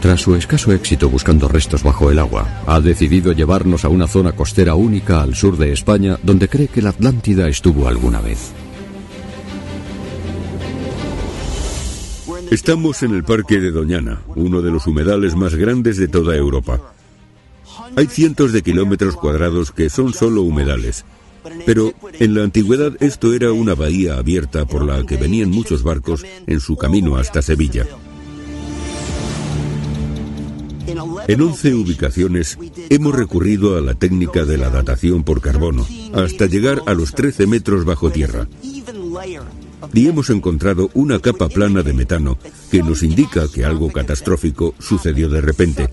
Speaker 1: Tras su escaso éxito buscando restos bajo el agua, ha decidido llevarnos a una zona costera única al sur de España donde cree que la Atlántida estuvo alguna vez.
Speaker 7: Estamos en el Parque de Doñana, uno de los humedales más grandes de toda Europa. Hay cientos de kilómetros cuadrados que son solo humedales. Pero en la antigüedad esto era una bahía abierta por la que venían muchos barcos en su camino hasta Sevilla. En 11 ubicaciones hemos recurrido a la técnica de la datación por carbono, hasta llegar a los 13 metros bajo tierra. Y hemos encontrado una capa plana de metano que nos indica que algo catastrófico sucedió de repente,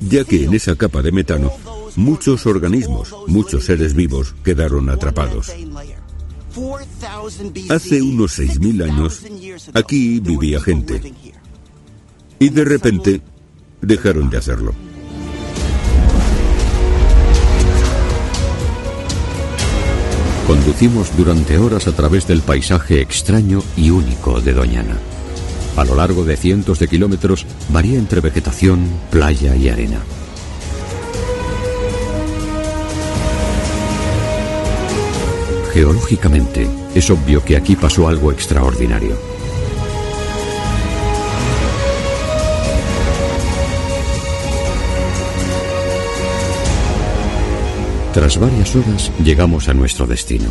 Speaker 7: ya que en esa capa de metano muchos organismos, muchos seres vivos quedaron atrapados. Hace unos 6.000 años, aquí vivía gente. Y de repente, dejaron de hacerlo.
Speaker 1: Conducimos durante horas a través del paisaje extraño y único de Doñana. A lo largo de cientos de kilómetros varía entre vegetación, playa y arena. Geológicamente, es obvio que aquí pasó algo extraordinario. Tras varias horas llegamos a nuestro destino.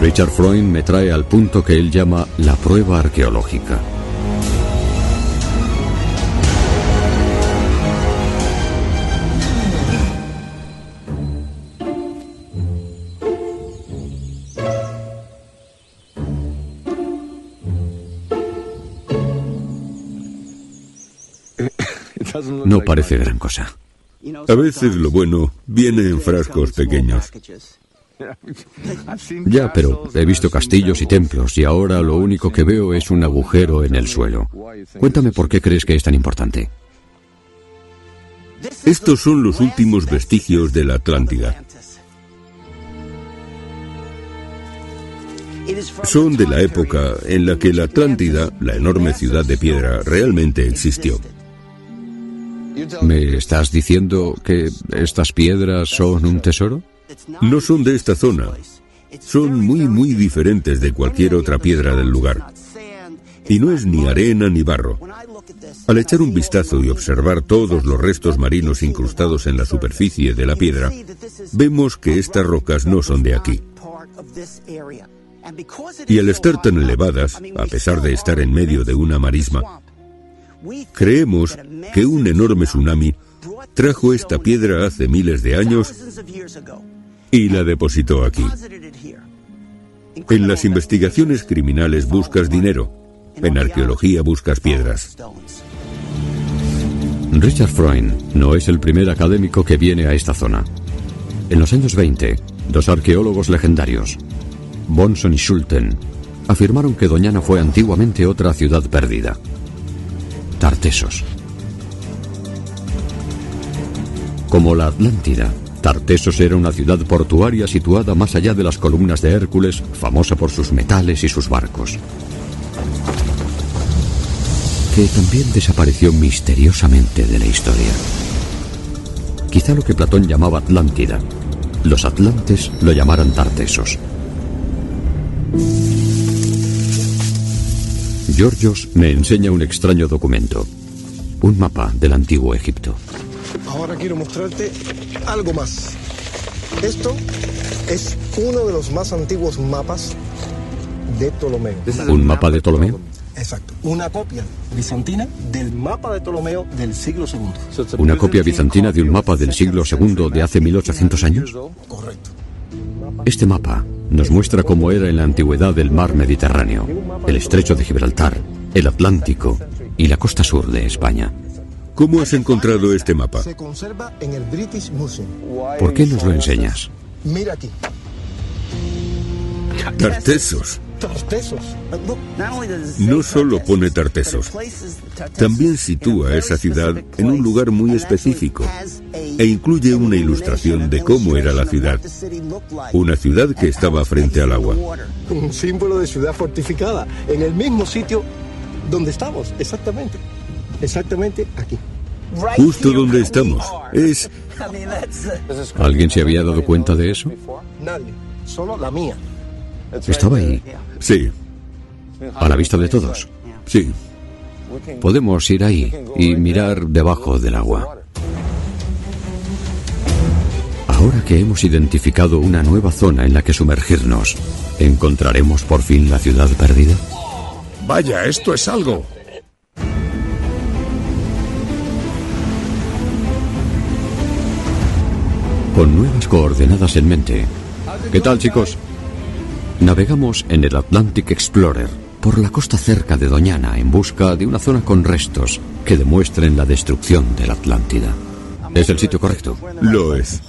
Speaker 1: Richard Freund me trae al punto que él llama la prueba arqueológica. No parece gran cosa.
Speaker 7: A veces lo bueno viene en frascos pequeños.
Speaker 1: Ya, pero he visto castillos y templos y ahora lo único que veo es un agujero en el suelo. Cuéntame por qué crees que es tan importante.
Speaker 7: Estos son los últimos vestigios de la Atlántida. Son de la época en la que la Atlántida, la enorme ciudad de piedra, realmente existió.
Speaker 1: ¿Me estás diciendo que estas piedras son un tesoro?
Speaker 7: No son de esta zona. Son muy, muy diferentes de cualquier otra piedra del lugar. Y no es ni arena ni barro. Al echar un vistazo y observar todos los restos marinos incrustados en la superficie de la piedra, vemos que estas rocas no son de aquí. Y al estar tan elevadas, a pesar de estar en medio de una marisma, Creemos que un enorme tsunami trajo esta piedra hace miles de años y la depositó aquí. En las investigaciones criminales buscas dinero, en arqueología buscas piedras.
Speaker 1: Richard Freund no es el primer académico que viene a esta zona. En los años 20, dos arqueólogos legendarios, Bonson y Schulten, afirmaron que Doñana fue antiguamente otra ciudad perdida. Tartesos. Como la Atlántida, Tartesos era una ciudad portuaria situada más allá de las columnas de Hércules, famosa por sus metales y sus barcos. Que también desapareció misteriosamente de la historia. Quizá lo que Platón llamaba Atlántida, los atlantes lo llamaran Tartesos. Georgios me enseña un extraño documento, un mapa del antiguo Egipto.
Speaker 11: Ahora quiero mostrarte algo más. Esto es uno de los más antiguos mapas de Ptolomeo.
Speaker 1: ¿Un mapa de Ptolomeo?
Speaker 11: Exacto, una copia bizantina del mapa de Ptolomeo del siglo II.
Speaker 1: ¿Una copia bizantina de un mapa del siglo II de hace 1800 años?
Speaker 11: Correcto.
Speaker 1: Este mapa nos muestra cómo era en la antigüedad el mar Mediterráneo, el estrecho de Gibraltar, el Atlántico y la costa sur de España.
Speaker 7: ¿Cómo has encontrado este mapa?
Speaker 11: Se conserva en el British Museum.
Speaker 1: ¿Por qué nos lo enseñas?
Speaker 11: Mira aquí.
Speaker 7: Tartesos. No solo pone Tartesos, también sitúa esa ciudad en un lugar muy específico, e incluye una ilustración de cómo era la ciudad. Una ciudad que estaba frente al agua.
Speaker 11: Un símbolo de ciudad fortificada, en el mismo sitio donde estamos, exactamente. Exactamente aquí.
Speaker 7: Justo donde estamos. Es...
Speaker 1: ¿Alguien se había dado cuenta de eso?
Speaker 11: Nadie, solo la mía.
Speaker 1: Estaba ahí.
Speaker 7: Sí.
Speaker 1: A la vista de todos.
Speaker 7: Sí.
Speaker 1: Podemos ir ahí y mirar debajo del agua. Ahora que hemos identificado una nueva zona en la que sumergirnos, ¿encontraremos por fin la ciudad perdida?
Speaker 10: Vaya, esto es algo.
Speaker 1: Con nuevas coordenadas en mente. ¿Qué tal, chicos? Navegamos en el Atlantic Explorer por la costa cerca de Doñana en busca de una zona con restos que demuestren la destrucción de la Atlántida. ¿Es el sitio correcto?
Speaker 7: Lo es.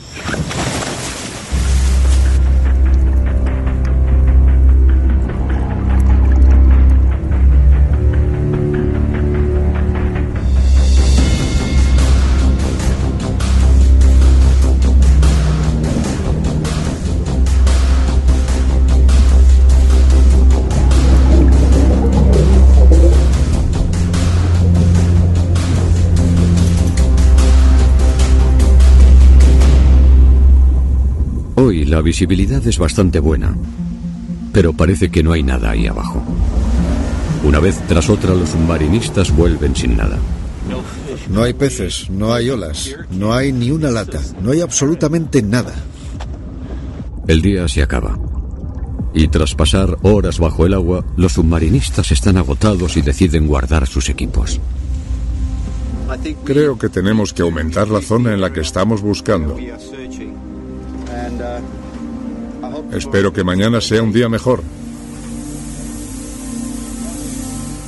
Speaker 1: Visibilidad es bastante buena, pero parece que no hay nada ahí abajo. Una vez tras otra los submarinistas vuelven sin nada.
Speaker 9: No hay peces, no hay olas, no hay ni una lata, no hay absolutamente nada.
Speaker 1: El día se acaba. Y tras pasar horas bajo el agua, los submarinistas están agotados y deciden guardar sus equipos.
Speaker 10: Creo que tenemos que aumentar la zona en la que estamos buscando. Espero que mañana sea un día mejor.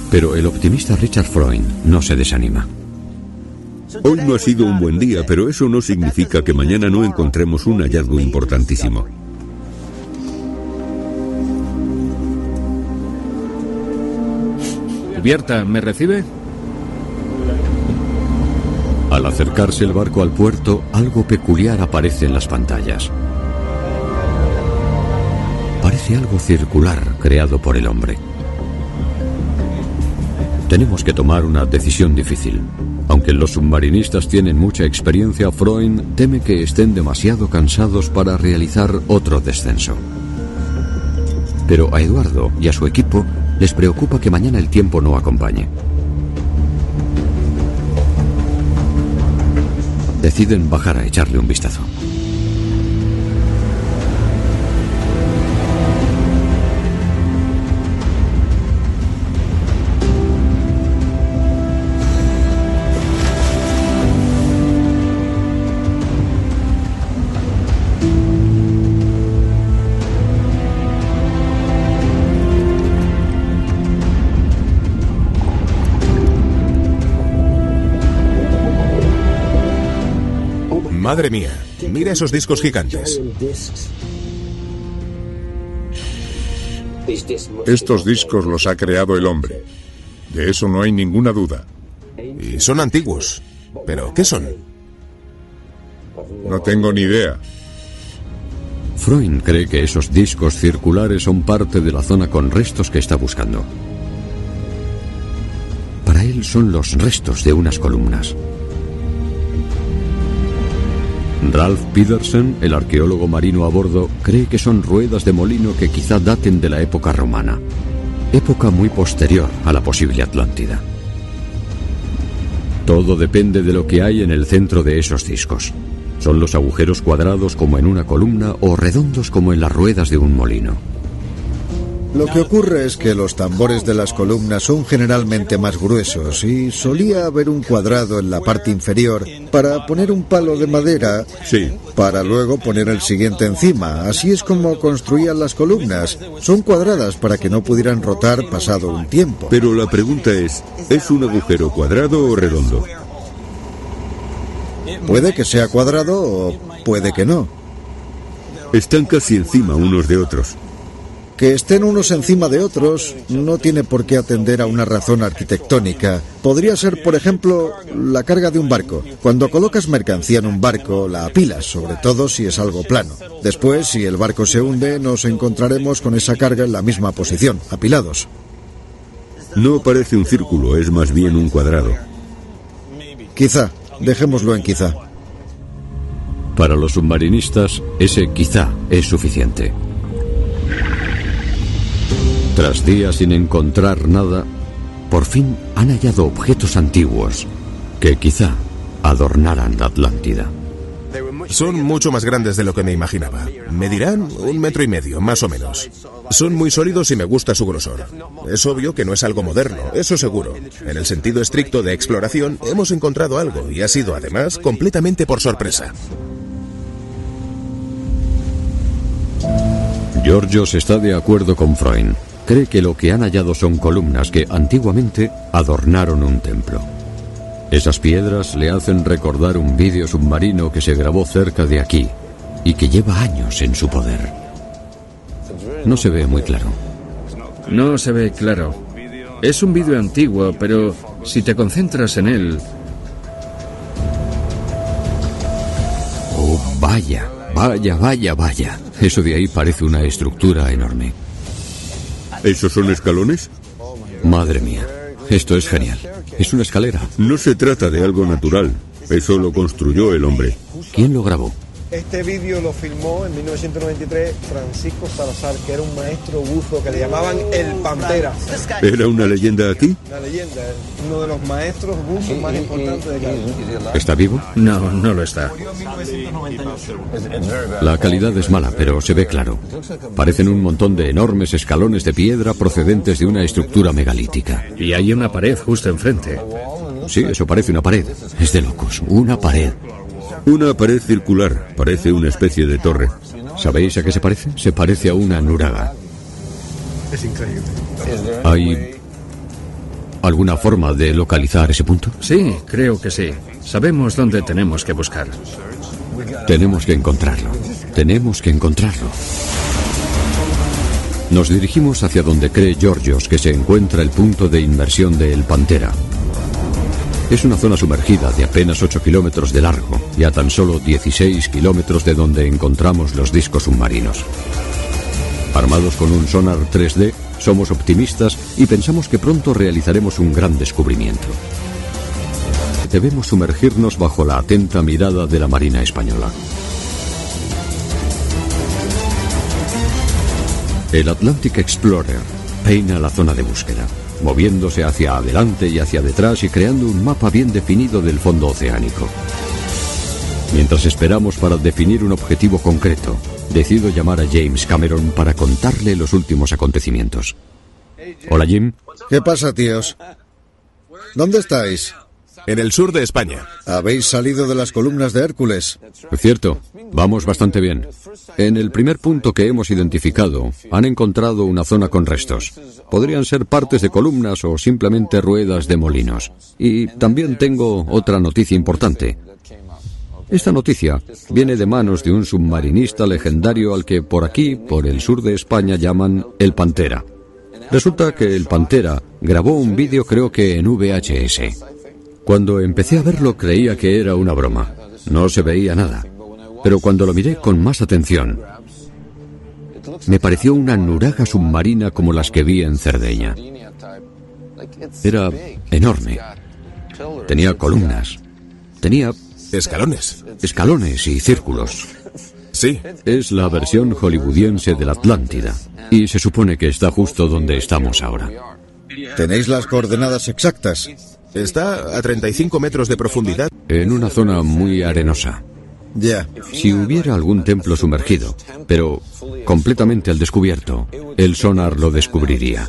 Speaker 1: Pero el optimista Richard Freund no se desanima.
Speaker 7: Hoy no ha sido un buen día, pero eso no significa que mañana no encontremos un hallazgo importantísimo.
Speaker 6: Cubierta, ¿me recibe?
Speaker 1: Al acercarse el barco al puerto, algo peculiar aparece en las pantallas. Algo circular creado por el hombre. Tenemos que tomar una decisión difícil. Aunque los submarinistas tienen mucha experiencia, Freund teme que estén demasiado cansados para realizar otro descenso. Pero a Eduardo y a su equipo les preocupa que mañana el tiempo no acompañe. Deciden bajar a echarle un vistazo.
Speaker 8: Madre mía, mira esos discos gigantes.
Speaker 10: Estos discos los ha creado el hombre. De eso no hay ninguna duda.
Speaker 8: Y son antiguos. ¿Pero qué son?
Speaker 10: No tengo ni idea.
Speaker 1: Freund cree que esos discos circulares son parte de la zona con restos que está buscando. Para él son los restos de unas columnas. Ralph Peterson, el arqueólogo marino a bordo, cree que son ruedas de molino que quizá daten de la época romana, época muy posterior a la posible Atlántida. Todo depende de lo que hay en el centro de esos discos. Son los agujeros cuadrados como en una columna o redondos como en las ruedas de un molino.
Speaker 9: Lo que ocurre es que los tambores de las columnas son generalmente más gruesos y solía haber un cuadrado en la parte inferior para poner un palo de madera,
Speaker 7: Sí.
Speaker 9: para luego poner el siguiente encima. Así es como construían las columnas. Son cuadradas para que no pudieran rotar pasado un tiempo.
Speaker 7: Pero la pregunta es, ¿es un agujero cuadrado o redondo?
Speaker 9: Puede que sea cuadrado o puede que no.
Speaker 7: Están casi encima unos de otros.
Speaker 9: Que estén unos encima de otros no tiene por qué atender a una razón arquitectónica. Podría ser, por ejemplo, la carga de un barco. Cuando colocas mercancía en un barco, la apilas, sobre todo si es algo plano. Después, si el barco se hunde, nos encontraremos con esa carga en la misma posición, apilados.
Speaker 7: No parece un círculo, es más bien un cuadrado.
Speaker 9: Quizá, dejémoslo en quizá.
Speaker 1: Para los submarinistas, ese quizá es suficiente. Tras días sin encontrar nada, por fin han hallado objetos antiguos que quizá adornaran la Atlántida.
Speaker 8: Son mucho más grandes de lo que me imaginaba. Medirán un metro y medio, más o menos. Son muy sólidos y me gusta su grosor. Es obvio que no es algo moderno, eso seguro. En el sentido estricto de exploración, hemos encontrado algo y ha sido además completamente por sorpresa.
Speaker 1: Georgios está de acuerdo con Freud. Cree que lo que han hallado son columnas que antiguamente adornaron un templo. Esas piedras le hacen recordar un vídeo submarino que se grabó cerca de aquí y que lleva años en su poder. No se ve muy claro.
Speaker 6: No se ve claro. Es un vídeo antiguo, pero si te concentras en él...
Speaker 1: Oh, vaya, vaya, vaya, vaya. Eso de ahí parece una estructura enorme.
Speaker 7: ¿Esos son escalones?
Speaker 1: Madre mía, esto es genial. Es una escalera.
Speaker 7: No se trata de algo natural. Eso lo construyó el hombre.
Speaker 1: ¿Quién lo grabó?
Speaker 11: Este vídeo lo filmó en 1993 Francisco Salazar, que era un maestro buzo que le llamaban el Pantera.
Speaker 7: ¿Era una leyenda aquí?
Speaker 11: Una leyenda, uno de los maestros buzos más importantes de aquí.
Speaker 1: ¿Está vivo?
Speaker 6: No, no lo está.
Speaker 1: La calidad es mala, pero se ve claro. Parecen un montón de enormes escalones de piedra procedentes de una estructura megalítica.
Speaker 6: Y hay una pared justo enfrente.
Speaker 1: Sí, eso parece una pared. Es de locos, una pared.
Speaker 7: Una pared circular, parece una especie de torre.
Speaker 1: ¿Sabéis a qué se parece? Se parece a una nuraga.
Speaker 11: Es increíble.
Speaker 1: ¿Hay alguna forma de localizar ese punto?
Speaker 6: Sí, creo que sí. Sabemos dónde tenemos que buscar.
Speaker 1: Tenemos que encontrarlo. Tenemos que encontrarlo. Nos dirigimos hacia donde cree Georgios que se encuentra el punto de inmersión de El Pantera. Es una zona sumergida de apenas 8 kilómetros de largo y a tan solo 16 kilómetros de donde encontramos los discos submarinos. Armados con un sonar 3D, somos optimistas y pensamos que pronto realizaremos un gran descubrimiento. Debemos sumergirnos bajo la atenta mirada de la Marina Española. El Atlantic Explorer peina la zona de búsqueda, moviéndose hacia adelante y hacia detrás y creando un mapa bien definido del fondo oceánico. Mientras esperamos para definir un objetivo concreto, decido llamar a James Cameron para contarle los últimos acontecimientos. Hola Jim.
Speaker 9: ¿Qué pasa, tíos? ¿Dónde estáis?
Speaker 8: En el sur de España.
Speaker 9: Habéis salido de las columnas de Hércules.
Speaker 1: Cierto, vamos bastante bien. En el primer punto que hemos identificado, han encontrado una zona con restos. Podrían ser partes de columnas o simplemente ruedas de molinos. Y también tengo otra noticia importante. Esta noticia viene de manos de un submarinista legendario al que por aquí, por el sur de España, llaman el Pantera. Resulta que el Pantera grabó un vídeo creo que en VHS. Cuando empecé a verlo creía que era una broma. No se veía nada. Pero cuando lo miré con más atención, me pareció una nuraga submarina como las que vi en Cerdeña. Era enorme. Tenía columnas. Tenía
Speaker 8: Escalones.
Speaker 1: escalones y círculos.
Speaker 8: Sí.
Speaker 1: Es la versión hollywoodiense de la Atlántida. Y se supone que está justo donde estamos ahora.
Speaker 9: ¿Tenéis las coordenadas exactas?
Speaker 8: Está a 35 metros de profundidad.
Speaker 1: En una zona muy arenosa.
Speaker 9: Ya.
Speaker 1: Si hubiera algún templo sumergido, pero completamente al descubierto, el sonar lo descubriría.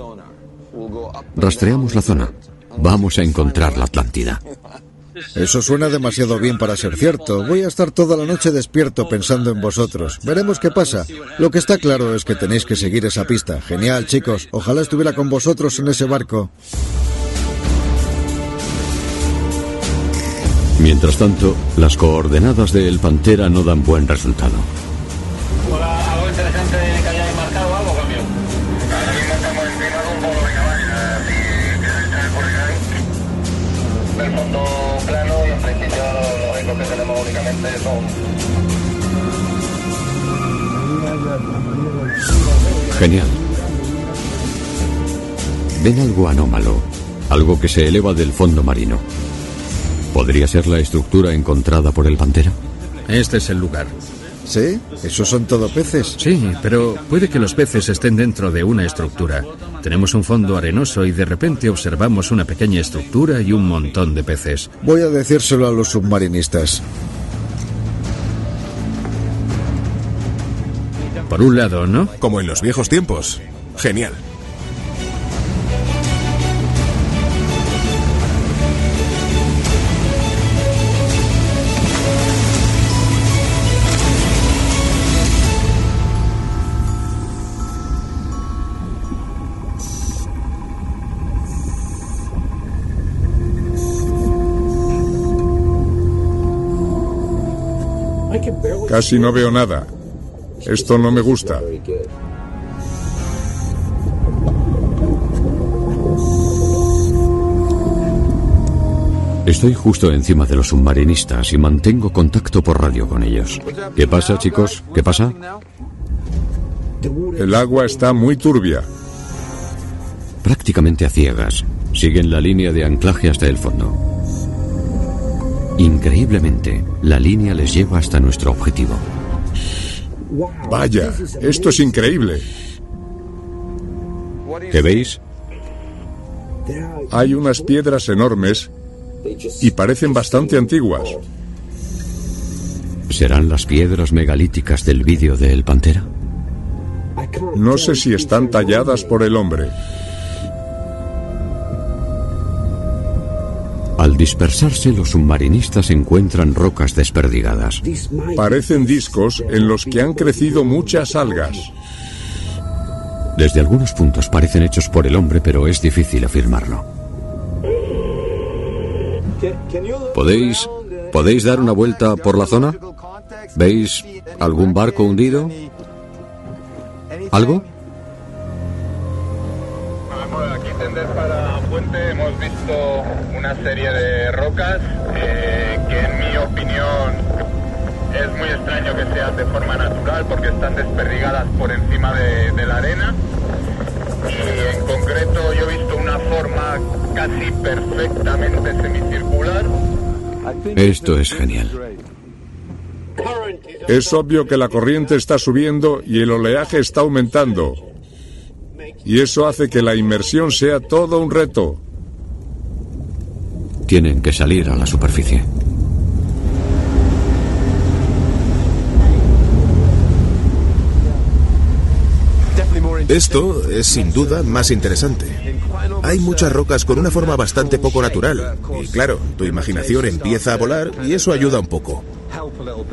Speaker 1: Rastreamos la zona. Vamos a encontrar la Atlántida.
Speaker 9: Eso suena demasiado bien para ser cierto. Voy a estar toda la noche despierto pensando en vosotros. Veremos qué pasa. Lo que está claro es que tenéis que seguir esa pista. Genial, chicos. Ojalá estuviera con vosotros en ese barco.
Speaker 1: Mientras tanto, las coordenadas de El Pantera no dan buen resultado.
Speaker 13: Hola, algo interesante que hayáis marcado, algo cambio. Ahora mismo estamos en un poco de cabaña, así por. Del fondo plano y en principio los ecos que tenemos únicamente son.
Speaker 1: Genial. Ven algo anómalo, algo que se eleva del fondo marino. ¿Podría ser la estructura encontrada por el pantera?
Speaker 6: Este es el lugar.
Speaker 9: ¿Sí? ¿Esos son todo peces?
Speaker 6: Sí, pero puede que los peces estén dentro de una estructura. Tenemos un fondo arenoso y de repente observamos una pequeña estructura y un montón de peces.
Speaker 9: Voy a decírselo a los submarinistas.
Speaker 6: Por un lado, ¿no?
Speaker 8: Como en los viejos tiempos. Genial.
Speaker 10: Casi no veo nada. Esto no me gusta.
Speaker 1: Estoy justo encima de los submarinistas y mantengo contacto por radio con ellos. ¿Qué pasa, chicos? ¿Qué pasa?
Speaker 10: El agua está muy turbia.
Speaker 1: Prácticamente a ciegas. Siguen la línea de anclaje hasta el fondo. Increíblemente, la línea les lleva hasta nuestro objetivo.
Speaker 10: Vaya, esto es increíble.
Speaker 1: ¿Qué veis?
Speaker 10: Hay unas piedras enormes y parecen bastante antiguas.
Speaker 1: ¿Serán las piedras megalíticas del vídeo de El Pantera?
Speaker 10: No sé si están talladas por el hombre.
Speaker 1: Al dispersarse, los submarinistas encuentran rocas desperdigadas.
Speaker 10: Parecen discos en los que han crecido muchas algas.
Speaker 1: Desde algunos puntos parecen hechos por el hombre, pero es difícil afirmarlo. ¿Podéis, ¿Podéis dar una vuelta por la zona? ¿Veis algún barco hundido? ¿Algo?
Speaker 13: Tender para Puente hemos visto una serie de rocas eh, que en mi opinión es muy extraño que sean de forma natural porque están desperdigadas por encima de, de la arena y en concreto yo he visto una forma casi perfectamente semicircular.
Speaker 1: Esto es genial.
Speaker 10: Es obvio que la corriente está subiendo y el oleaje está aumentando. Y eso hace que la inmersión sea todo un reto.
Speaker 1: Tienen que salir a la superficie.
Speaker 8: Esto es sin duda más interesante. Hay muchas rocas con una forma bastante poco natural. Y claro, tu imaginación empieza a volar y eso ayuda un poco.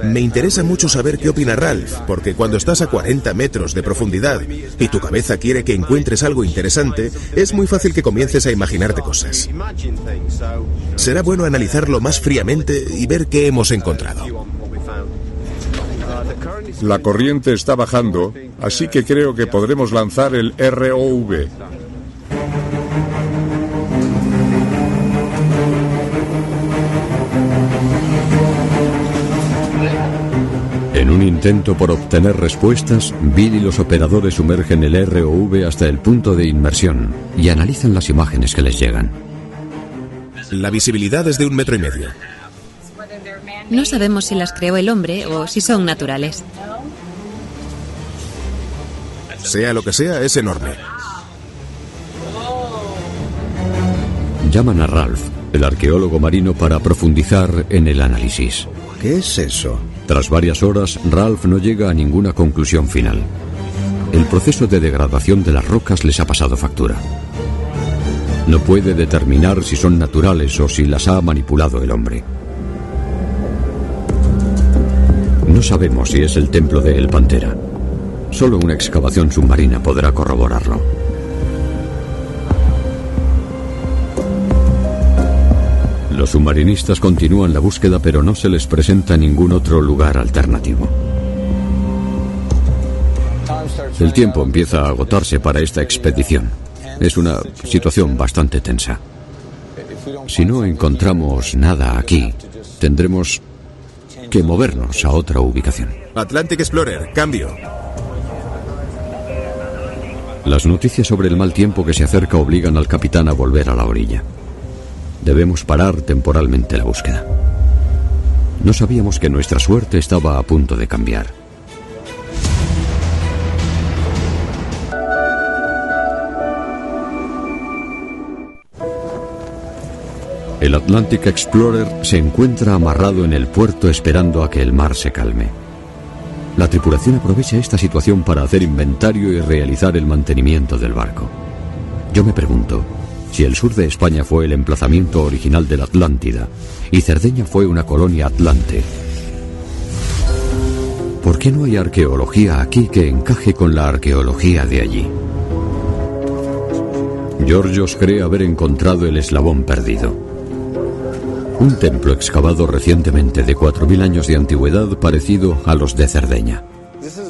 Speaker 8: Me interesa mucho saber qué opina Ralph, porque cuando estás a 40 metros de profundidad y tu cabeza quiere que encuentres algo interesante, es muy fácil que comiences a imaginarte cosas. Será bueno analizarlo más fríamente y ver qué hemos encontrado.
Speaker 10: La corriente está bajando, así que creo que podremos lanzar el ROV.
Speaker 1: Un intento por obtener respuestas, Bill y los operadores sumergen el ROV hasta el punto de inmersión y analizan las imágenes que les llegan.
Speaker 8: La visibilidad es de un metro y medio.
Speaker 14: No sabemos si las creó el hombre o si son naturales.
Speaker 8: Sea lo que sea, es enorme.
Speaker 1: Llaman a Ralph, el arqueólogo marino, para profundizar en el análisis.
Speaker 9: ¿Qué es eso?
Speaker 1: Tras varias horas, Ralph no llega a ninguna conclusión final. El proceso de degradación de las rocas les ha pasado factura. No puede determinar si son naturales o si las ha manipulado el hombre. No sabemos si es el templo de El Pantera. Solo una excavación submarina podrá corroborarlo. Los submarinistas continúan la búsqueda pero no se les presenta ningún otro lugar alternativo. El tiempo empieza a agotarse para esta expedición. Es una situación bastante tensa. Si no encontramos nada aquí, tendremos que movernos a otra ubicación.
Speaker 8: Atlantic Explorer, cambio.
Speaker 1: Las noticias sobre el mal tiempo que se acerca obligan al capitán a volver a la orilla. Debemos parar temporalmente la búsqueda. No sabíamos que nuestra suerte estaba a punto de cambiar. El Atlantic Explorer se encuentra amarrado en el puerto esperando a que el mar se calme. La tripulación aprovecha esta situación para hacer inventario y realizar el mantenimiento del barco. Yo me pregunto, si el sur de España fue el emplazamiento original de la Atlántida y Cerdeña fue una colonia atlante, ¿por qué no hay arqueología aquí que encaje con la arqueología de allí? Georgios cree haber encontrado el eslabón perdido. Un templo excavado recientemente de 4.000 años de antigüedad parecido a los de Cerdeña.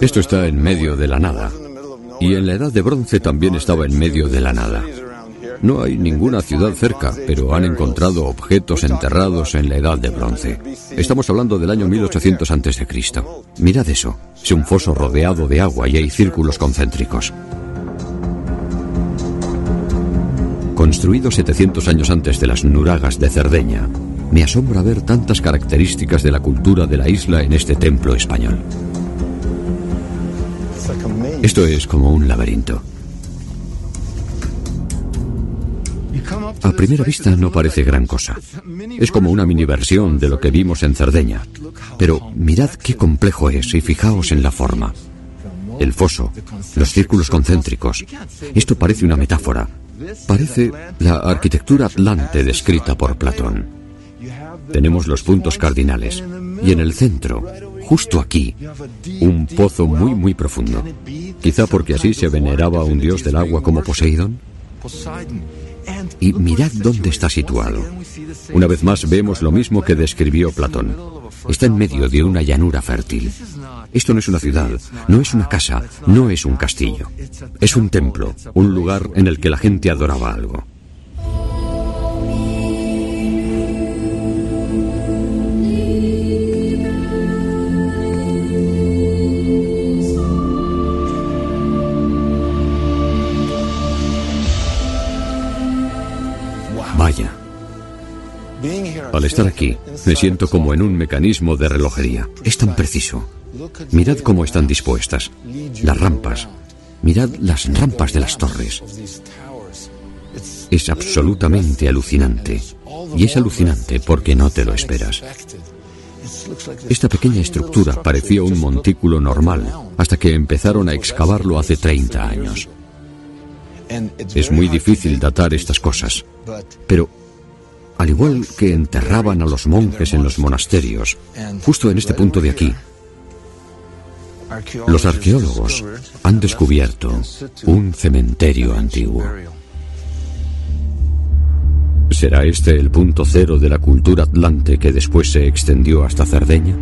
Speaker 1: Esto está en medio de la nada. Y en la edad de bronce también estaba en medio de la nada. No hay ninguna ciudad cerca, pero han encontrado objetos enterrados en la edad de bronce. Estamos hablando del año 1800 a.C. Mirad eso. Es un foso rodeado de agua y hay círculos concéntricos. Construido 700 años antes de las Nuragas de Cerdeña, me asombra ver tantas características de la cultura de la isla en este templo español. Esto es como un laberinto. A primera vista no parece gran cosa. Es como una mini versión de lo que vimos en Cerdeña. Pero mirad qué complejo es y fijaos en la forma. El foso, los círculos concéntricos. Esto parece una metáfora. Parece la arquitectura atlante descrita por Platón. Tenemos los puntos cardinales. Y en el centro, justo aquí, un pozo muy muy profundo. Quizá porque así se veneraba a un dios del agua como Poseidón. Y mirad dónde está situado. Una vez más vemos lo mismo que describió Platón. Está en medio de una llanura fértil. Esto no es una ciudad, no es una casa, no es un castillo. Es un templo, un lugar en el que la gente adoraba algo. Vaya. Al estar aquí, me siento como en un mecanismo de relojería. Es tan preciso. Mirad cómo están dispuestas. Las rampas. Mirad las rampas de las torres. Es absolutamente alucinante. Y es alucinante porque no te lo esperas. Esta pequeña estructura parecía un montículo normal hasta que empezaron a excavarlo hace 30 años. Es muy difícil datar estas cosas, pero al igual que enterraban a los monjes en los monasterios, justo en este punto de aquí, los arqueólogos han descubierto un cementerio antiguo. ¿Será este el punto cero de la cultura atlante que después se extendió hasta Cerdeña?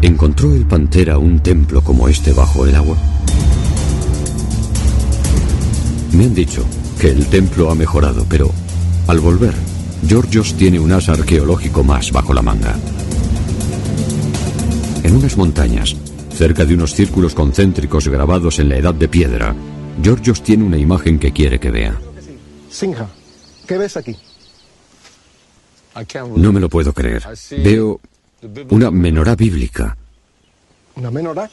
Speaker 1: ¿Encontró el Pantera un templo como este bajo el agua? Me han dicho que el templo ha mejorado, pero al volver, Georgios tiene un as arqueológico más bajo la manga. En unas montañas, cerca de unos círculos concéntricos grabados en la edad de piedra, Georgios tiene una imagen que quiere que vea.
Speaker 11: Sinja, ¿qué ves aquí?
Speaker 1: No me lo puedo creer. Veo una menorá bíblica.
Speaker 11: ¿Una menorá?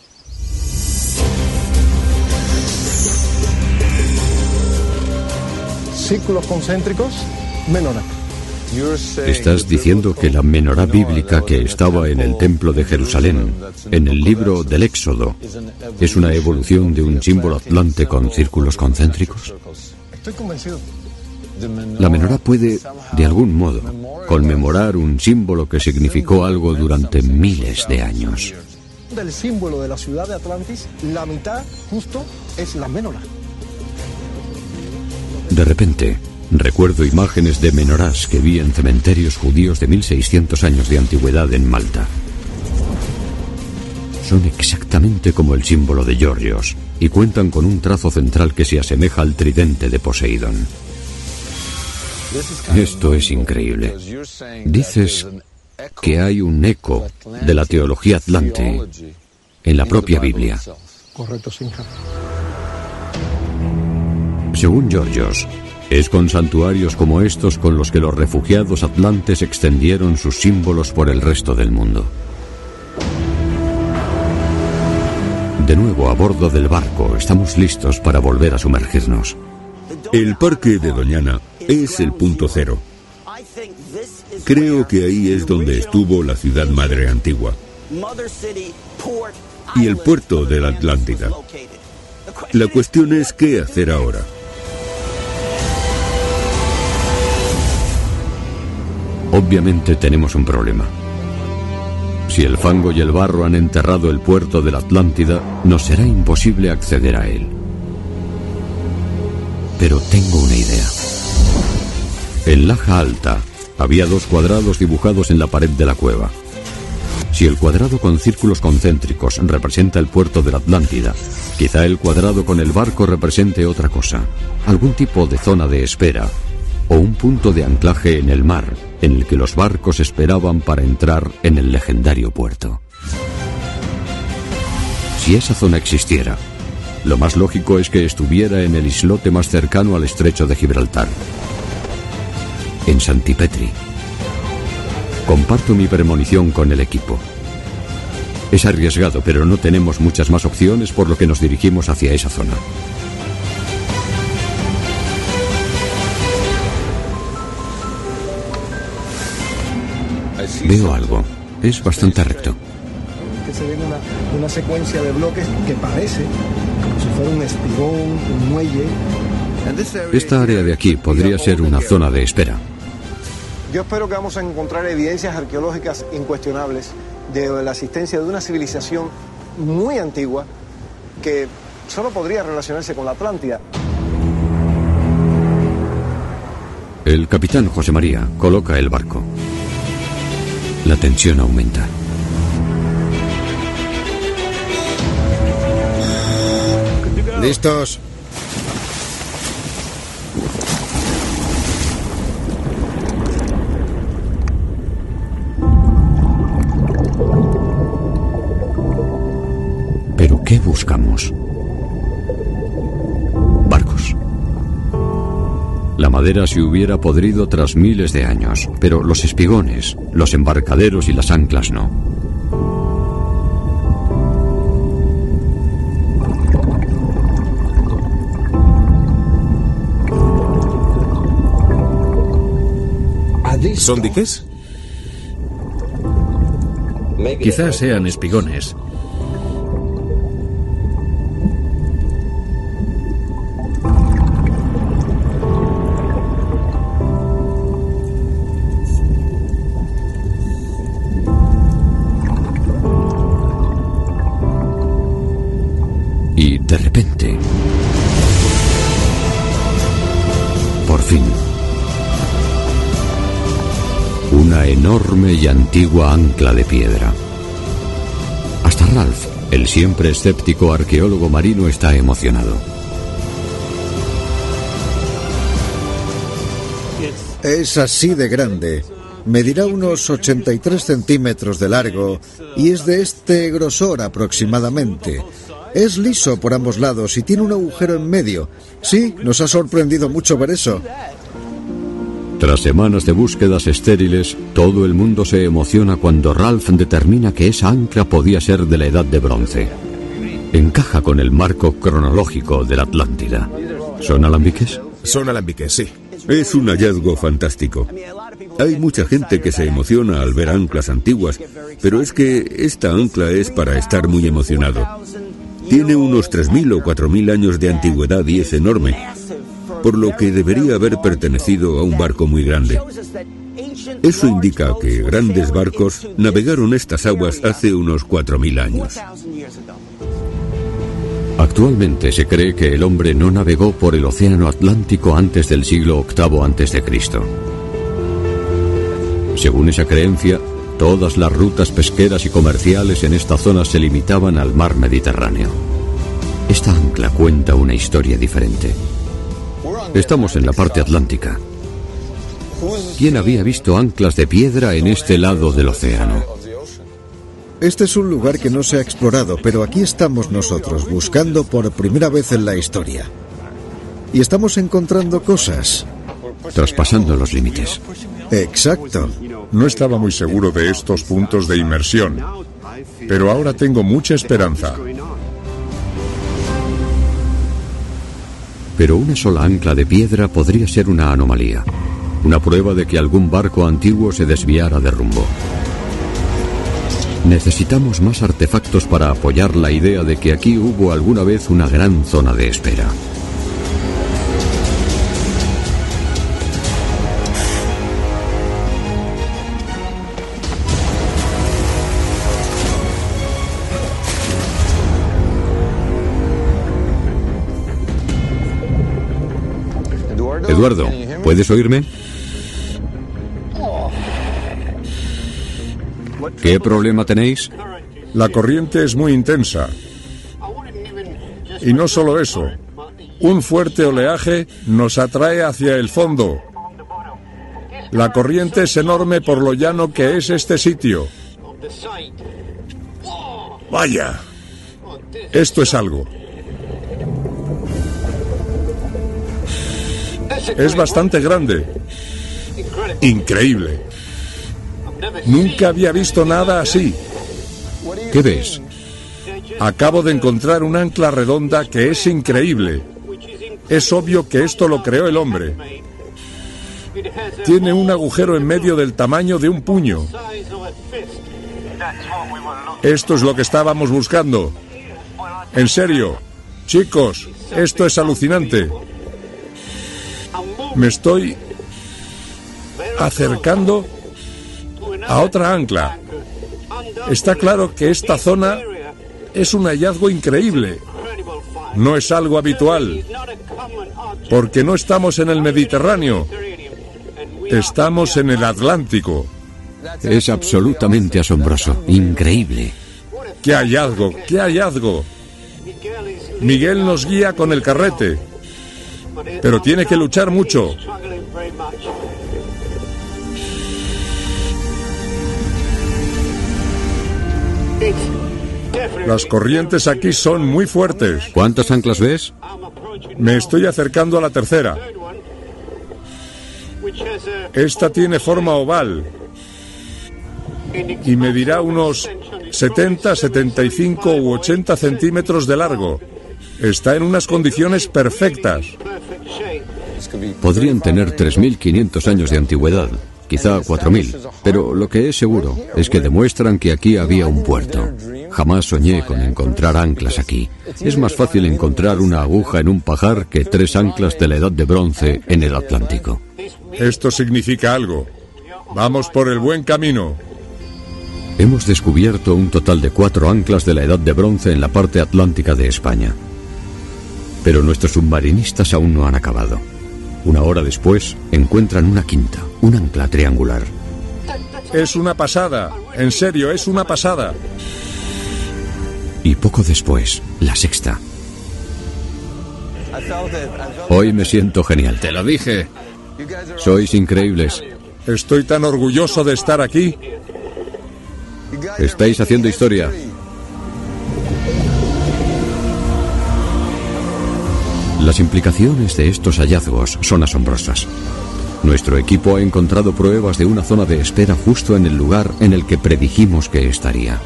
Speaker 11: Círculos concéntricos, menorá.
Speaker 1: Estás diciendo que la menorá bíblica que estaba en el templo de Jerusalén, en el libro del Éxodo, es una evolución de un símbolo atlante con círculos concéntricos?
Speaker 11: Estoy convencido.
Speaker 1: La menorá puede, de algún modo, conmemorar un símbolo que significó algo durante miles de años.
Speaker 11: Del símbolo de la ciudad de Atlantis, la mitad justo es la menorá.
Speaker 1: De repente, recuerdo imágenes de menorás que vi en cementerios judíos de 1600 años de antigüedad en Malta. Son exactamente como el símbolo de Georgios y cuentan con un trazo central que se asemeja al tridente de Poseidón. Esto es increíble. Dices que hay un eco de la teología atlante en la propia Biblia.
Speaker 11: Correcto,
Speaker 1: Según Georgios, es con santuarios como estos con los que los refugiados atlantes extendieron sus símbolos por el resto del mundo. De nuevo a bordo del barco, estamos listos para volver a sumergirnos.
Speaker 7: El parque de Doñana es el punto cero. Creo que ahí es donde estuvo la ciudad madre antigua y el puerto de la Atlántida. La cuestión es qué hacer ahora.
Speaker 1: Obviamente tenemos un problema. Si el fango y el barro han enterrado el puerto de la Atlántida, nos será imposible acceder a él. Pero tengo una idea. En Laja Alta había dos cuadrados dibujados en la pared de la cueva. Si el cuadrado con círculos concéntricos representa el puerto de la Atlántida, quizá el cuadrado con el barco represente otra cosa, algún tipo de zona de espera o un punto de anclaje en el mar en el que los barcos esperaban para entrar en el legendario puerto. Si esa zona existiera, lo más lógico es que estuviera en el islote más cercano al estrecho de Gibraltar, en Santipetri. Comparto mi premonición con el equipo. Es arriesgado, pero no tenemos muchas más opciones por lo que nos dirigimos hacia esa zona. Veo algo. Es bastante recto.
Speaker 11: Que se ve una, una secuencia de bloques que parece como si fuera un espigón, un muelle.
Speaker 1: Esta área de aquí podría ser una zona de espera.
Speaker 11: Yo espero que vamos a encontrar evidencias arqueológicas incuestionables de la existencia de una civilización muy antigua que solo podría relacionarse con la Atlántida.
Speaker 1: El capitán José María coloca el barco. La tensión aumenta.
Speaker 9: ¿Listos?
Speaker 1: ¿Pero qué buscamos? Madera se hubiera podrido tras miles de años, pero los espigones, los embarcaderos y las anclas no.
Speaker 8: ¿Son diques?
Speaker 6: Quizás sean espigones.
Speaker 1: Antigua ancla de piedra. Hasta Ralph, el siempre escéptico arqueólogo marino, está emocionado.
Speaker 9: Es así de grande. Medirá unos 83 centímetros de largo y es de este grosor aproximadamente. Es liso por ambos lados y tiene un agujero en medio. Sí, nos ha sorprendido mucho ver eso.
Speaker 1: Tras semanas de búsquedas estériles, todo el mundo se emociona cuando Ralph determina que esa ancla podía ser de la Edad de Bronce. Encaja con el marco cronológico de la Atlántida. ¿Son alambiques?
Speaker 8: Son alambiques, sí.
Speaker 7: Es un hallazgo fantástico. Hay mucha gente que se emociona al ver anclas antiguas, pero es que esta ancla es para estar muy emocionado. Tiene unos 3.000 o 4.000 años de antigüedad y es enorme, por lo que debería haber pertenecido a un barco muy grande. Eso indica que grandes barcos navegaron estas aguas hace unos 4.000 años.
Speaker 1: Actualmente se cree que el hombre no navegó por el Océano Atlántico antes del siglo VIII a.C. Según esa creencia, todas las rutas pesqueras y comerciales en esta zona se limitaban al mar Mediterráneo. Esta ancla cuenta una historia diferente. Estamos en la parte atlántica. ¿Quién había visto anclas de piedra en este lado del océano?
Speaker 9: Este es un lugar que no se ha explorado, pero aquí estamos nosotros, buscando por primera vez en la historia. Y estamos encontrando cosas.
Speaker 1: Traspasando los límites.
Speaker 9: Exacto.
Speaker 10: No estaba muy seguro de estos puntos de inmersión, pero ahora tengo mucha esperanza.
Speaker 1: Pero una sola ancla de piedra podría ser una anomalía, una prueba de que algún barco antiguo se desviara de rumbo. Necesitamos más artefactos para apoyar la idea de que aquí hubo alguna vez una gran zona de espera. ¿Puedes oírme? ¿Qué problema tenéis?
Speaker 10: La corriente es muy intensa. Y no solo eso, un fuerte oleaje nos atrae hacia el fondo. La corriente es enorme por lo llano que es este sitio. Vaya, esto es algo. Es bastante grande. Increíble. Nunca había visto nada así.
Speaker 1: ¿Qué ves?
Speaker 10: Acabo de encontrar un ancla redonda que es increíble. Es obvio que esto lo creó el hombre. Tiene un agujero en medio del tamaño de un puño. Esto es lo que estábamos buscando. En serio, chicos, esto es alucinante. Me estoy acercando a otra ancla. Está claro que esta zona es un hallazgo increíble. No es algo habitual, porque no estamos en el Mediterráneo, estamos en el Atlántico.
Speaker 1: Es absolutamente asombroso, increíble.
Speaker 10: ¡Qué hallazgo! ¡Qué hallazgo! Miguel nos guía con el carrete, pero tiene que luchar mucho. Las corrientes aquí son muy fuertes.
Speaker 1: ¿Cuántas anclas ves?
Speaker 10: Me estoy acercando a la tercera. Esta tiene forma oval y medirá unos 70, 75 u 80 centímetros de largo. Está en unas condiciones perfectas.
Speaker 1: Podrían tener 3.500 años de antigüedad, quizá 4.000, pero lo que es seguro es que demuestran que aquí había un puerto. Jamás soñé con encontrar anclas aquí. Es más fácil encontrar una aguja en un pajar que tres anclas de la edad de bronce en el Atlántico.
Speaker 10: Esto significa algo. Vamos por el buen camino.
Speaker 1: Hemos descubierto un total de cuatro anclas de la edad de bronce en la parte atlántica de España. Pero nuestros submarinistas aún no han acabado. Una hora después, encuentran una quinta, un ancla triangular.
Speaker 10: Es una pasada, en serio, es una pasada.
Speaker 1: Y poco después, la sexta. Hoy me siento genial.
Speaker 6: Te lo dije.
Speaker 1: Sois increíbles.
Speaker 10: Estoy tan orgulloso de estar aquí.
Speaker 1: Estáis haciendo historia. Las implicaciones de estos hallazgos son asombrosas. Nuestro equipo ha encontrado pruebas de una zona de espera justo en el lugar en el que predijimos que estaría.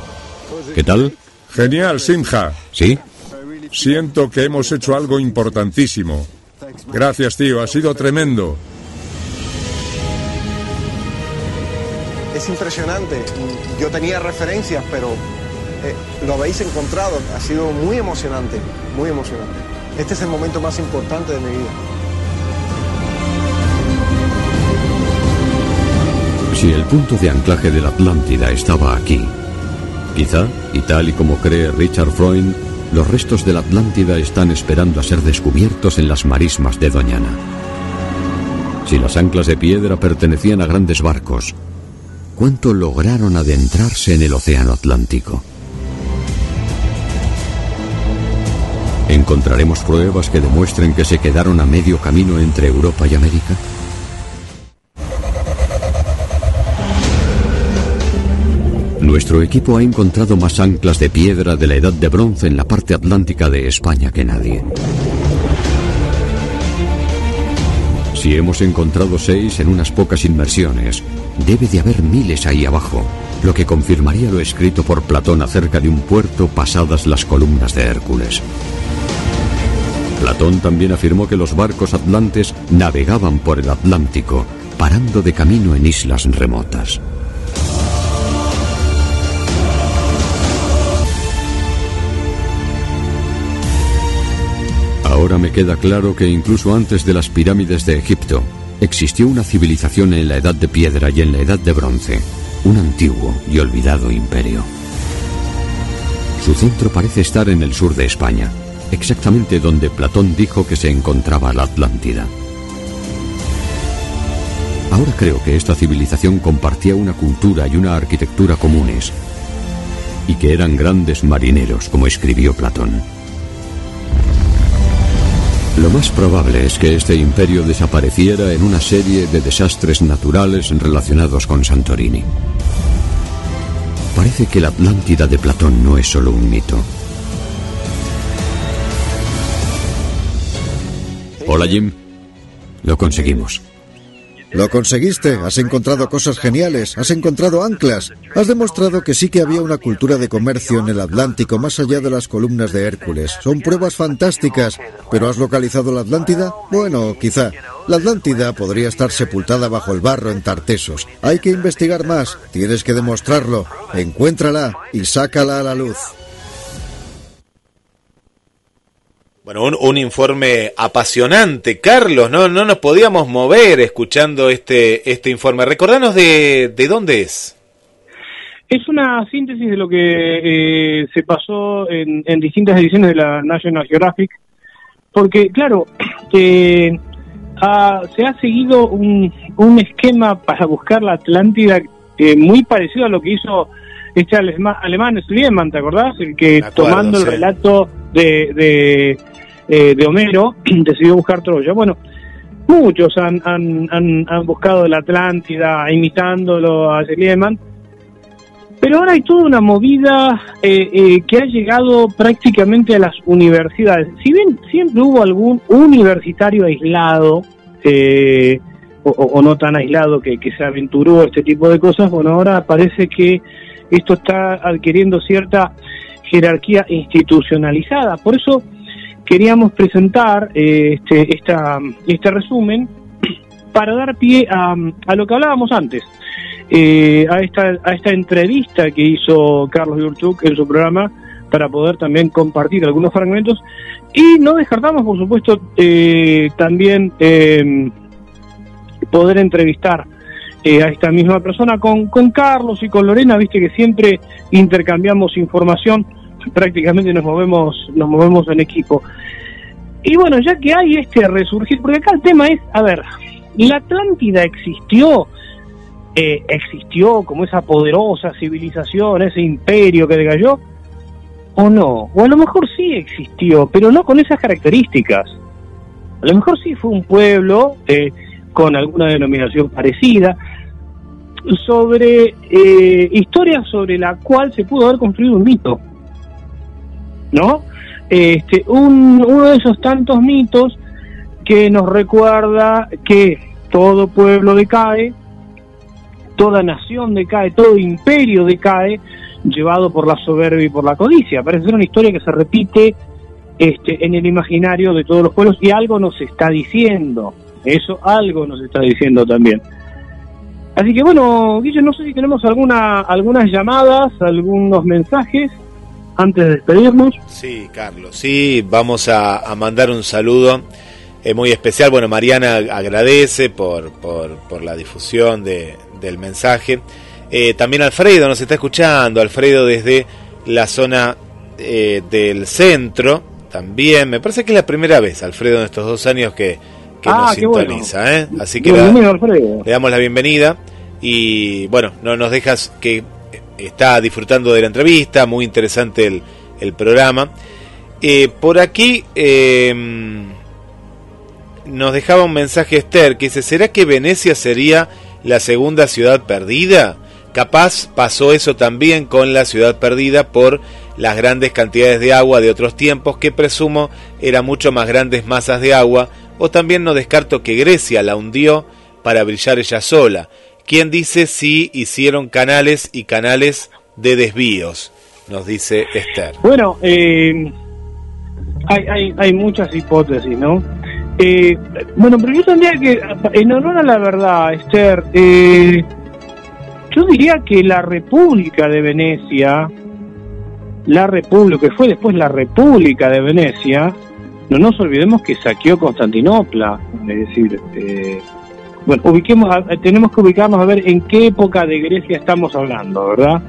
Speaker 1: ¿Qué tal?
Speaker 10: Genial, Simha.
Speaker 1: ¿Sí?
Speaker 10: Siento que hemos hecho algo importantísimo. Gracias, tío, ha sido tremendo.
Speaker 11: Es impresionante. Yo tenía referencias, pero eh, lo habéis encontrado. Ha sido muy emocionante, muy emocionante. Este es el momento más importante de mi vida.
Speaker 1: Si el punto de anclaje de la Atlántida estaba aquí, quizá, y tal y como cree Richard Freund, los restos de la Atlántida están esperando a ser descubiertos en las marismas de Doñana. Si las anclas de piedra pertenecían a grandes barcos, ¿cuánto lograron adentrarse en el Océano Atlántico? ¿Encontraremos pruebas que demuestren que se quedaron a medio camino entre Europa y América? Nuestro equipo ha encontrado más anclas de piedra de la Edad de Bronce en la parte atlántica de España que nadie. Si hemos encontrado seis en unas pocas inmersiones, debe de haber miles ahí abajo lo que confirmaría lo escrito por Platón acerca de un puerto pasadas las columnas de Hércules. Platón también afirmó que los barcos atlantes navegaban por el Atlántico, parando de camino en islas remotas. Ahora me queda claro que incluso antes de las pirámides de Egipto, existió una civilización en la Edad de Piedra y en la Edad de Bronce, un antiguo y olvidado imperio. Su centro parece estar en el sur de España, exactamente donde Platón dijo que se encontraba la Atlántida. Ahora creo que esta civilización compartía una cultura y una arquitectura comunes, y que eran grandes marineros, como escribió Platón. Lo más probable es que este imperio desapareciera en una serie de desastres naturales relacionados con Santorini. Parece que la Atlántida de Platón no es solo un mito. Hola Jim. Lo conseguimos.
Speaker 9: Lo conseguiste, has encontrado cosas geniales, has encontrado anclas, has demostrado que sí que había una cultura de comercio en el Atlántico más allá de las columnas de Hércules. Son pruebas fantásticas, pero ¿has localizado la Atlántida? Bueno, quizá. La Atlántida podría estar sepultada bajo el barro en Tartesos. Hay que investigar más, tienes que demostrarlo. Encuéntrala y sácala a la luz.
Speaker 2: Bueno, un, informe apasionante, Carlos, ¿no? No nos podíamos mover escuchando este, este informe. Recordanos de, de dónde es.
Speaker 3: Es una síntesis de lo que eh, se pasó en, distintas ediciones de la National Geographic, porque, claro, se ha seguido un, un, esquema para buscar la Atlántida eh, muy parecido a lo que hizo este alemán, Schliemann, ¿te acordás? El que tomando el relato de eh, de Homero, decidió buscar Troya. Bueno, muchos han, han, han, buscado la Atlántida imitándolo a Schliemann, pero ahora hay toda una movida eh, eh, que ha llegado prácticamente a las universidades. Si bien siempre hubo algún universitario aislado, o, no tan aislado que, que se aventuró este tipo de cosas, bueno, ahora parece que esto está adquiriendo cierta jerarquía institucionalizada. Por eso queríamos presentar eh, este, esta, este resumen para dar pie a, a lo que hablábamos antes, eh, a, esta, a esta entrevista que hizo Carlos Yurchuk en su programa para poder también compartir algunos fragmentos. Y no descartamos, por supuesto, eh, también em, poder entrevistar a esta misma persona con, con Carlos y con Lorena, viste que siempre intercambiamos información prácticamente nos movemos, nos movemos en equipo. Y bueno, ya que hay este resurgir, porque acá el tema es, a ver, la Atlántida existió, eh, existió como esa poderosa civilización, ese imperio que decayó, o no, o a lo mejor sí existió, pero no con esas características. A lo mejor sí fue un pueblo eh, con alguna denominación parecida, sobre eh, historias sobre la cual se pudo haber construido un mito. ¿No? Este, uno de esos tantos mitos que nos recuerda que todo pueblo decae, toda nación decae, todo imperio decae, llevado por la soberbia y por la codicia. Parece ser una historia que se repite este, en el imaginario de todos los pueblos y algo nos está diciendo. Eso algo nos está diciendo también. Así que bueno, Guille, no sé si tenemos alguna, algunas llamadas, algunos mensajes antes de despedirnos.
Speaker 2: Sí, Carlos, sí, vamos a, mandar un saludo eh, muy especial. Bueno, Mariana agradece por, por, la difusión de, del mensaje. Eh, también Alfredo nos está escuchando, Alfredo desde la zona eh, del centro, también, me parece que es la primera vez, Alfredo, en estos dos años que, ah, nos sintoniza, así que le damos la bienvenida y bueno, no nos dejas que está disfrutando de la entrevista, muy interesante el, el programa. Eh, por aquí em, nos dejaba un mensaje Esther que dice, ¿será que Venecia sería la segunda ciudad perdida? Capaz pasó eso también con la ciudad perdida por las grandes cantidades de agua de otros tiempos, que presumo eran mucho más grandes masas de agua, o también no descarto que Grecia la hundió para brillar ella sola. ¿Quién dice si hicieron canales y canales de desvíos? Nos dice Esther.
Speaker 3: Bueno, eh, hay, hay, hay muchas hipótesis, ¿no? Eh, bueno, pero yo tendría que, en honor a la verdad, Esther, eh, yo diría que la República de Venecia, la República, que fue después la República de Venecia, no nos olvidemos que saqueó Constantinopla, es decir, eh, bueno, ubiquemos, tenemos que ubicarnos a ver en qué época de Grecia estamos hablando, ¿verdad?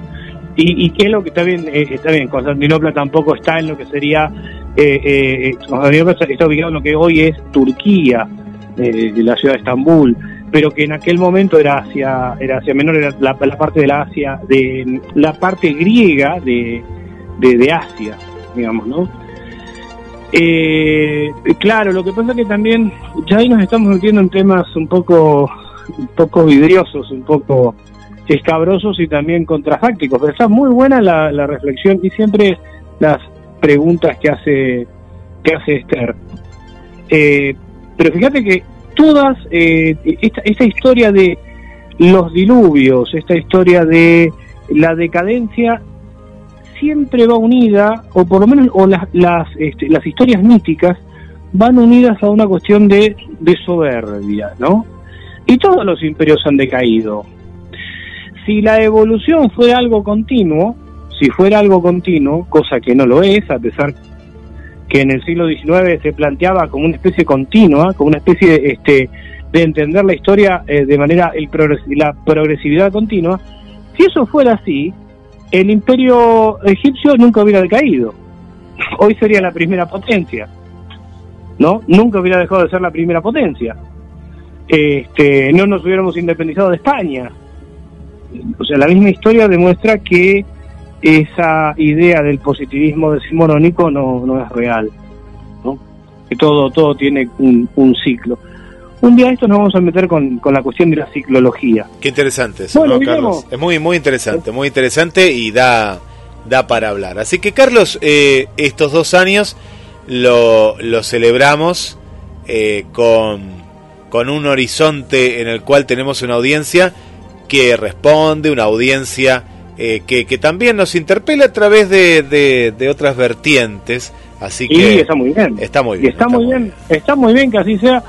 Speaker 3: Y, qué es lo que está bien, eh, está bien, Constantinopla tampoco está en lo que sería, eh, eh, Constantinopla está ubicado en lo que hoy es Turquía, la ciudad de Estambul pero que en aquel momento era Asia, era Asia Menor, era la, parte de la Asia, de la parte griega de, de, Asia, digamos, ¿no? Eh, claro, lo que pasa es que también ya ahí nos estamos metiendo en temas un poco, un poco vidriosos, un poco escabrosos y también contrafácticos, pero está muy buena la, la reflexión y siempre las preguntas que hace que hace Esther. Eh, pero fíjate que todas, eh, esta, esta historia de los diluvios, esta historia de la decadencia, siempre va unida, o por lo menos o las, las, este, las historias míticas van unidas a una cuestión de, de soberbia, ¿no? Y todos los imperios han decaído. Si la evolución fuera algo continuo, si fuera algo continuo, cosa que no lo es, a pesar que en el siglo XIX se planteaba como una especie continua, como una especie de, este, de entender la historia eh, de manera el la progresividad continua, si eso fuera así, el imperio egipcio nunca hubiera decaído. Hoy sería la primera potencia, ¿no? Nunca hubiera dejado de ser la primera potencia. Este, no nos hubiéramos independizado de España. O sea, la misma historia demuestra que esa idea del positivismo decimonónico no, no es real, ¿no? que todo, todo tiene un, ciclo. Un día esto nos vamos a meter con, la cuestión de la ciclología.
Speaker 2: Qué interesante eso, ¿no, Carlos? Es muy, muy interesante, muy interesante y da, da para hablar. Así que, Carlos, eh, estos dos años lo, lo celebramos eh, con, con un horizonte en el cual tenemos una audiencia que responde, una audiencia eh, que, que, también nos interpela a través de, de, otras vertientes. Así que
Speaker 3: está muy bien.
Speaker 2: Está muy bien.
Speaker 3: está, muy bien, está muy bien que así sea.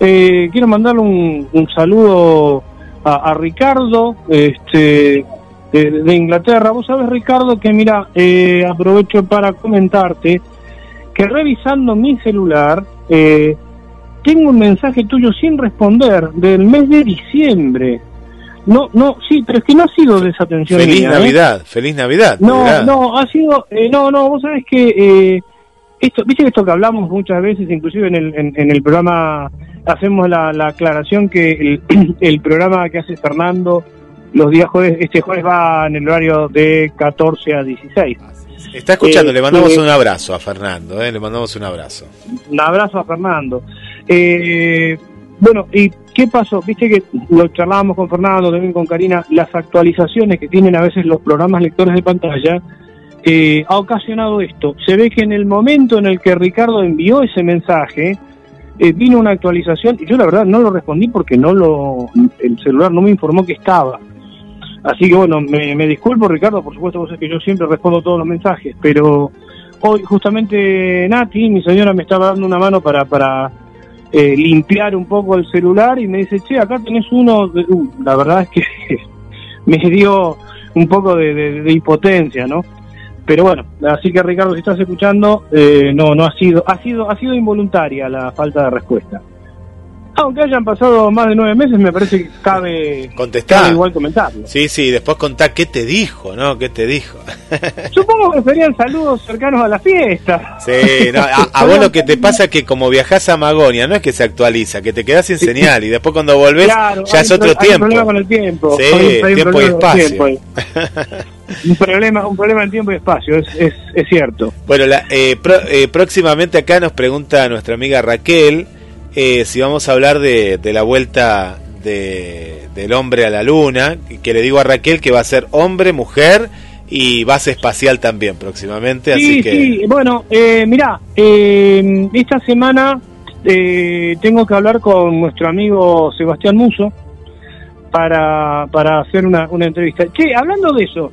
Speaker 3: Eh, quiero mandarle un, un saludo a, Ricardo, este, de, Inglaterra. Vos sabés, Ricardo, que mira, eh, aprovecho para comentarte que revisando mi celular, tengo un mensaje tuyo sin responder del mes de diciembre. No, no, sí, pero es que no ha sido desatención.
Speaker 2: Feliz
Speaker 3: ¿eh?
Speaker 2: Navidad, feliz Navidad.
Speaker 3: No, no, ha sido, eh, no, no, vos sabés que eh, esto, viste esto que hablamos muchas veces, inclusive en el, en, el programa hacemos la, aclaración que el, el, programa que hace Fernando los días jueves, este jueves va en el horario de 14 a 16.
Speaker 2: Está escuchando, le mandamos un abrazo a Fernando, le mandamos un abrazo.
Speaker 3: Un abrazo a Fernando. Eh, bueno, ¿y qué pasó? Viste que lo charlábamos con Fernando, también con Karina, las actualizaciones que tienen a veces los programas lectores de pantalla, eh, ha ocasionado esto. Se ve que en el momento en el que Ricardo envió ese mensaje, eh, vino una actualización y yo la verdad no lo respondí porque no lo el celular no me informó que estaba. Así que bueno, me, disculpo Ricardo, por supuesto vos sabés que yo siempre respondo todos los mensajes, pero hoy justamente Nati, mi señora, me estaba dando una mano para, para eh, limpiar un poco el celular y me dice, che, acá tenés uno, uh, la verdad es que me dio un poco de, impotencia, ¿no? Pero bueno, así que Ricardo, si estás escuchando, eh, no, no ha sido, ha sido, ha sido involuntaria la falta de respuesta. Aunque hayan pasado más de nueve meses, me parece que cabe,
Speaker 2: contestar.
Speaker 3: igual comentarlo.
Speaker 2: Sí, sí, después contar qué te dijo, ¿no? ¿Qué te dijo?
Speaker 3: Supongo que serían saludos cercanos a la fiesta.
Speaker 2: Sí, no, a, vos lo que te pasa es que como viajás a Magonia, no es que se actualiza, que te quedás sin señal y después cuando volvés ya es otro tiempo.
Speaker 3: Un problema con el tiempo.
Speaker 2: Sí, tiempo y espacio.
Speaker 3: un problema un problema en tiempo y espacio es, es, es cierto
Speaker 2: bueno la, eh, eh, próximamente acá nos pregunta nuestra amiga Raquel eh, si vamos a hablar de, la vuelta de, del hombre a la luna, que le digo a Raquel que va a ser hombre, mujer y base espacial también próximamente.
Speaker 3: Sí,
Speaker 2: así que...
Speaker 3: sí, bueno, eh, mirá, eh, esta semana eh, tengo que hablar con nuestro amigo Sebastián Muso para, para hacer una, una entrevista. Che, hablando de eso,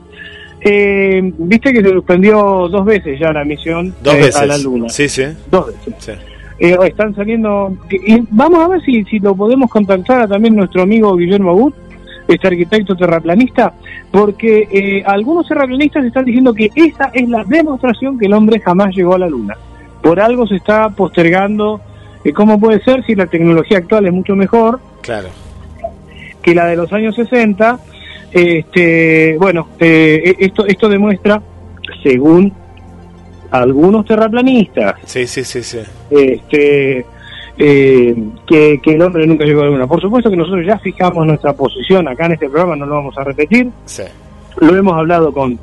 Speaker 3: eh, viste que se suspendió dos veces ya la misión
Speaker 2: Dos
Speaker 3: eh,
Speaker 2: veces.
Speaker 3: a la Luna.
Speaker 2: Sí, sí.
Speaker 3: Dos veces.
Speaker 2: Sí.
Speaker 3: Eh, están saliendo. y vamos a ver si, si lo podemos contactar a también nuestro amigo Guillermo Agut, este arquitecto terraplanista, porque eh, algunos terraplanistas están diciendo que esa es la demostración que el hombre jamás llegó a la Luna. Por algo se está postergando. eh, ¿Cómo puede ser si la tecnología actual es mucho mejor
Speaker 2: Claro.
Speaker 3: que la de los años 60? Este, bueno, eh, esto, esto demuestra, según algunos terraplanistas,
Speaker 2: Sí, sí, sí, sí.
Speaker 3: este, eh, que, que el hombre nunca llegó a la luna. Por supuesto que nosotros ya fijamos nuestra posición acá en este programa, no lo vamos a repetir.
Speaker 2: Sí.
Speaker 3: Lo hemos hablado con,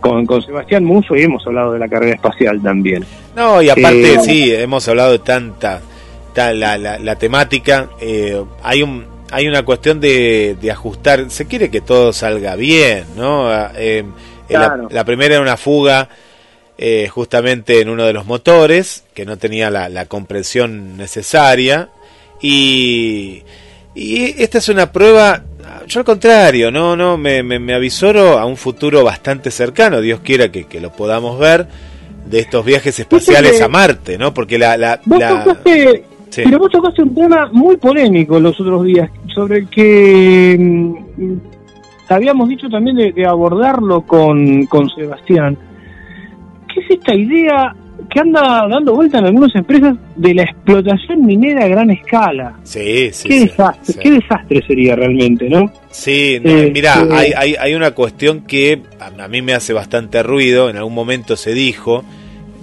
Speaker 3: con, con Sebastián Muso y hemos hablado de la carrera espacial también.
Speaker 2: No, y aparte,
Speaker 3: Eh,
Speaker 2: sí, hemos hablado de tanta, ta- la, la, la temática. eh, hay un hay una cuestión de, de ajustar. Se quiere que todo salga bien, ¿no? Ah, eh,
Speaker 3: Claro.
Speaker 2: la, la primera era una fuga eh, justamente en uno de los motores, que no tenía la, la compresión necesaria. Y, y esta es una prueba, yo al contrario, no, no, me, me, me avisoro a un futuro bastante cercano, Dios quiera que, que lo podamos ver, de estos viajes espaciales
Speaker 3: que-
Speaker 2: a Marte, ¿no? Porque la... la,
Speaker 3: Vos
Speaker 2: la-
Speaker 3: tocaste,
Speaker 2: Sí.
Speaker 3: pero vos tocaste un tema muy polémico los otros días, sobre el que mm, habíamos dicho también de, de abordarlo con, con Sebastián. ¿Qué es esta idea que anda dando vuelta en algunas empresas de la explotación minera a gran escala?
Speaker 2: Sí, sí,
Speaker 3: qué
Speaker 2: sí,
Speaker 3: desastre,
Speaker 2: sí.
Speaker 3: qué desastre sería realmente, ¿no?
Speaker 2: Sí, no,
Speaker 3: Eh,
Speaker 2: mira,
Speaker 3: eh,
Speaker 2: hay, hay, hay una cuestión que a, a mí me hace bastante ruido, en algún momento se dijo,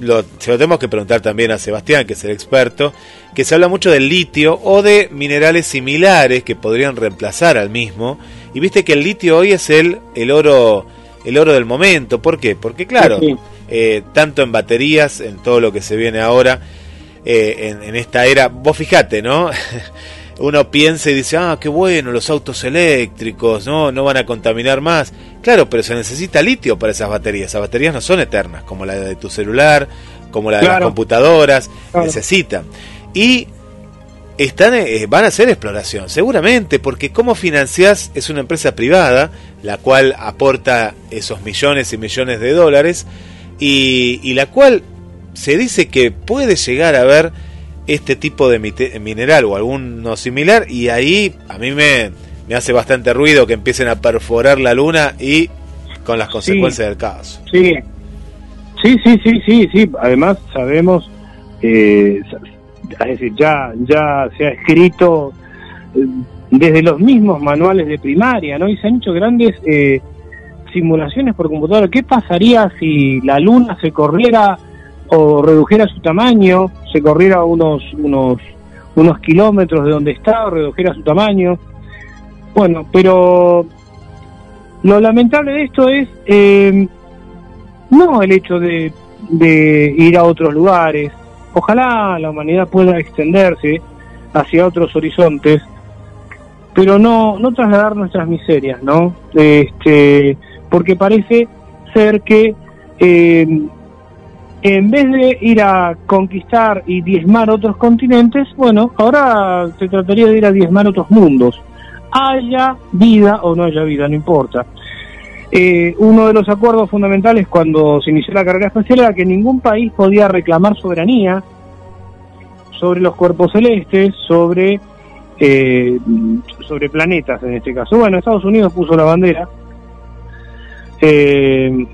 Speaker 2: lo, se lo tenemos que preguntar también a Sebastián, que es el experto, que se habla mucho del litio o de minerales similares que podrían reemplazar al mismo, y viste que el litio hoy es el, el oro el oro del momento, ¿por qué? Porque claro,
Speaker 3: Sí.
Speaker 2: Eh, tanto en baterías, en todo lo que se viene ahora, eh, en, en esta era, vos fijate, ¿no? Uno piensa y dice, ah, qué bueno, los autos eléctricos, ¿no? No van a contaminar más. Claro, pero se necesita litio para esas baterías. Esas baterías no son eternas, como la de tu celular, como la de las computadoras,
Speaker 3: Claro.
Speaker 2: necesitan. Y están, eh, van a hacer exploración, seguramente, porque ¿cómo financiás? Es una empresa privada, la cual aporta esos millones y millones de dólares, y, y la cual se dice que puede llegar a ver este tipo de mineral o alguno similar, y ahí a mí me, me hace bastante ruido que empiecen a perforar la luna y con las consecuencias del caso.
Speaker 3: Sí, sí, sí, sí, sí, sí. Además sabemos, eh, es decir, ya, ya se ha escrito eh, desde los mismos manuales de primaria, ¿no? Y se han hecho grandes eh, simulaciones por computadora. ¿Qué pasaría si la Luna se corriera o redujera su tamaño, se corriera unos, unos, unos kilómetros de donde está o redujera su tamaño? Bueno, pero lo lamentable de esto es eh, no el hecho de, de ir a otros lugares. Ojalá la humanidad pueda extenderse hacia otros horizontes, pero no, no trasladar nuestras miserias, ¿no? Este, porque parece ser que eh, en vez de ir a conquistar y diezmar otros continentes, bueno, ahora se trataría de ir a diezmar otros mundos. Haya vida o no haya vida, no importa. Eh, uno de los acuerdos fundamentales cuando se inició la carrera espacial era que ningún país podía reclamar soberanía sobre los cuerpos celestes, sobre, eh, sobre planetas en este caso. Bueno, Estados Unidos puso la bandera, eh,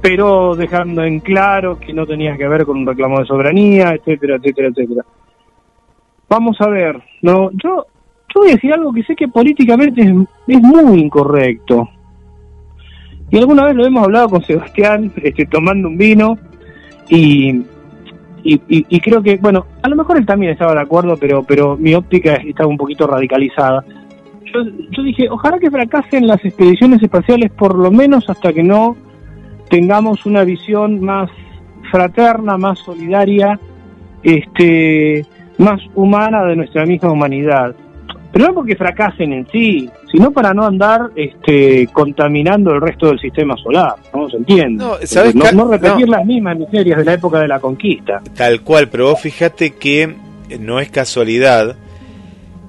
Speaker 3: pero dejando en claro que no tenía que ver con un reclamo de soberanía, etcétera, etcétera, etcétera. Vamos a ver, no, yo, yo voy a decir algo que sé que políticamente es, muy incorrecto. Y alguna vez lo hemos hablado con Sebastián, este, tomando un vino, y, y, y- y creo que, bueno, a lo mejor él también estaba de acuerdo, pero, pero mi óptica estaba un poquito radicalizada. Yo, yo dije, ojalá que fracasen las expediciones espaciales por lo menos hasta que no tengamos una visión más fraterna, más solidaria, este, más humana de nuestra misma humanidad. pero no porque fracasen en sí, sino para no andar este, contaminando el resto del sistema solar, ¿no? ¿Se entiende? No, no, repetir las mismas miserias de la época de la conquista.
Speaker 2: Tal cual, pero vos fíjate que no es casualidad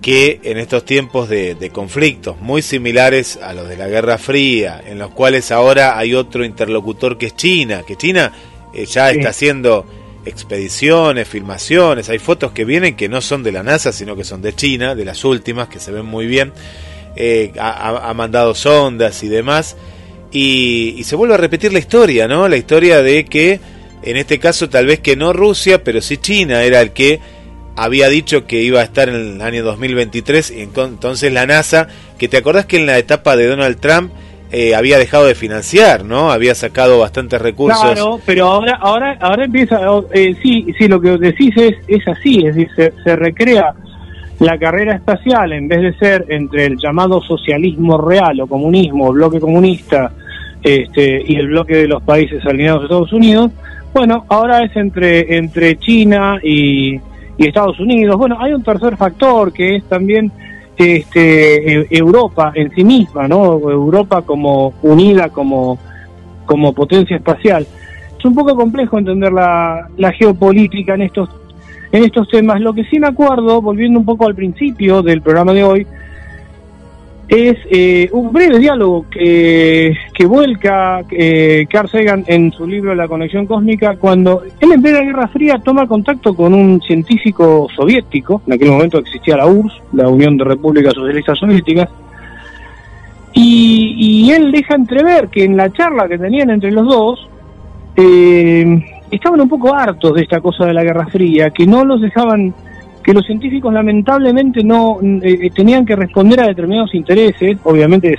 Speaker 2: que en estos tiempos de, conflictos muy similares a los de la Guerra Fría, en los cuales ahora hay otro interlocutor que es China, que China eh, ya está haciendo expediciones, filmaciones, hay fotos que vienen que no son de la NASA, sino que son de China, de las últimas, que se ven muy bien, eh, ha, mandado sondas y demás, y, y, se vuelve a repetir la historia, ¿no? La historia de que, en este caso tal vez que no Rusia, pero sí China era el que había dicho que iba a estar en el año 2023, y entonces la NASA, que te acordás que en la etapa de Donald Trump, eh, había dejado de financiar, ¿no? Había sacado bastantes recursos.
Speaker 3: Claro, pero ahora, ahora, ahora empieza, eh, sí, sí, lo que decís es, es así, es decir, se, recrea la carrera espacial en vez de ser entre el llamado socialismo real o comunismo, bloque comunista, este, y el bloque de los países alineados de Estados Unidos, bueno, ahora es entre, entre China y, y Estados Unidos. Bueno, hay un tercer factor que es también este, e, Europa en sí misma, ¿no? Europa como unida como, como potencia espacial. Es un poco complejo entender la, la geopolítica en estos, en estos temas. Lo que sí me acuerdo, volviendo un poco al principio del programa de hoy, es eh, un breve diálogo que, vuelca eh, Carl Sagan en su libro La conexión cósmica cuando él en la Guerra Fría toma contacto con un científico soviético, en aquel momento existía la URSS, la Unión de Repúblicas Socialistas Soviéticas, y, él deja entrever que en la charla que tenían entre los dos, eh, estaban un poco hartos de esta cosa de la Guerra Fría, que no los dejaban que los científicos lamentablemente no eh, eh, tenían que responder a determinados intereses, obviamente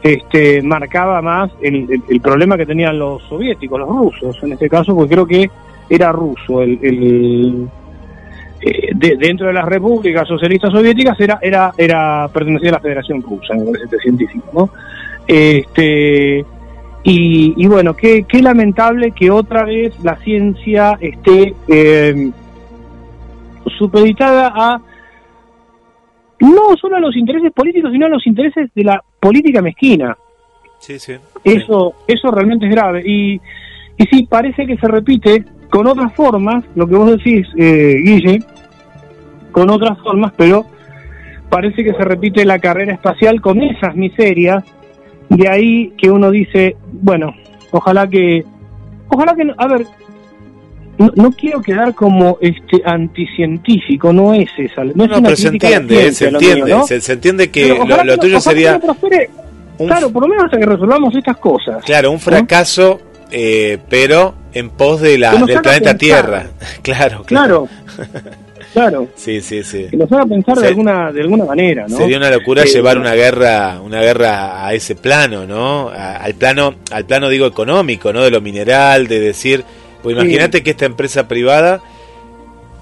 Speaker 3: este, marcaba más el, problema que tenían los soviéticos, los rusos, en este caso, porque creo que era ruso, el, eh, dentro de las repúblicas socialistas soviéticas era, era, era pertenecía a la Federación Rusa, me parece este científico, ¿no? Este, y, bueno, qué, qué lamentable que otra vez la ciencia esté supeditada a no solo a los intereses políticos, sino a los intereses de la política mezquina.
Speaker 2: Sí, sí.
Speaker 3: Eso, eso realmente es grave. Y, y sí, parece que se repite con otras formas, lo que vos decís, eh, Guille, con otras formas, pero parece que se repite la carrera espacial con esas miserias. De ahí que uno dice, bueno, ojalá que, ojalá que, a ver, no, quiero quedar como este anticientífico, no es esa. No, es
Speaker 2: pero se entiende, se entiende, se, entiende que lo, tuyo sería...
Speaker 3: claro, por lo menos hasta que resolvamos estas cosas.
Speaker 2: Claro, un fracaso, eh, pero en pos de la, del planeta Tierra. claro,
Speaker 3: claro. Claro.
Speaker 2: Sí, sí, sí.
Speaker 3: Que nos haga pensar de alguna de alguna manera, ¿no?
Speaker 2: Sería una locura eh, llevar una guerra, una guerra a ese plano, ¿no? al plano, al plano digo económico, ¿no? De lo mineral, de decir, pues imagínate que esta empresa privada,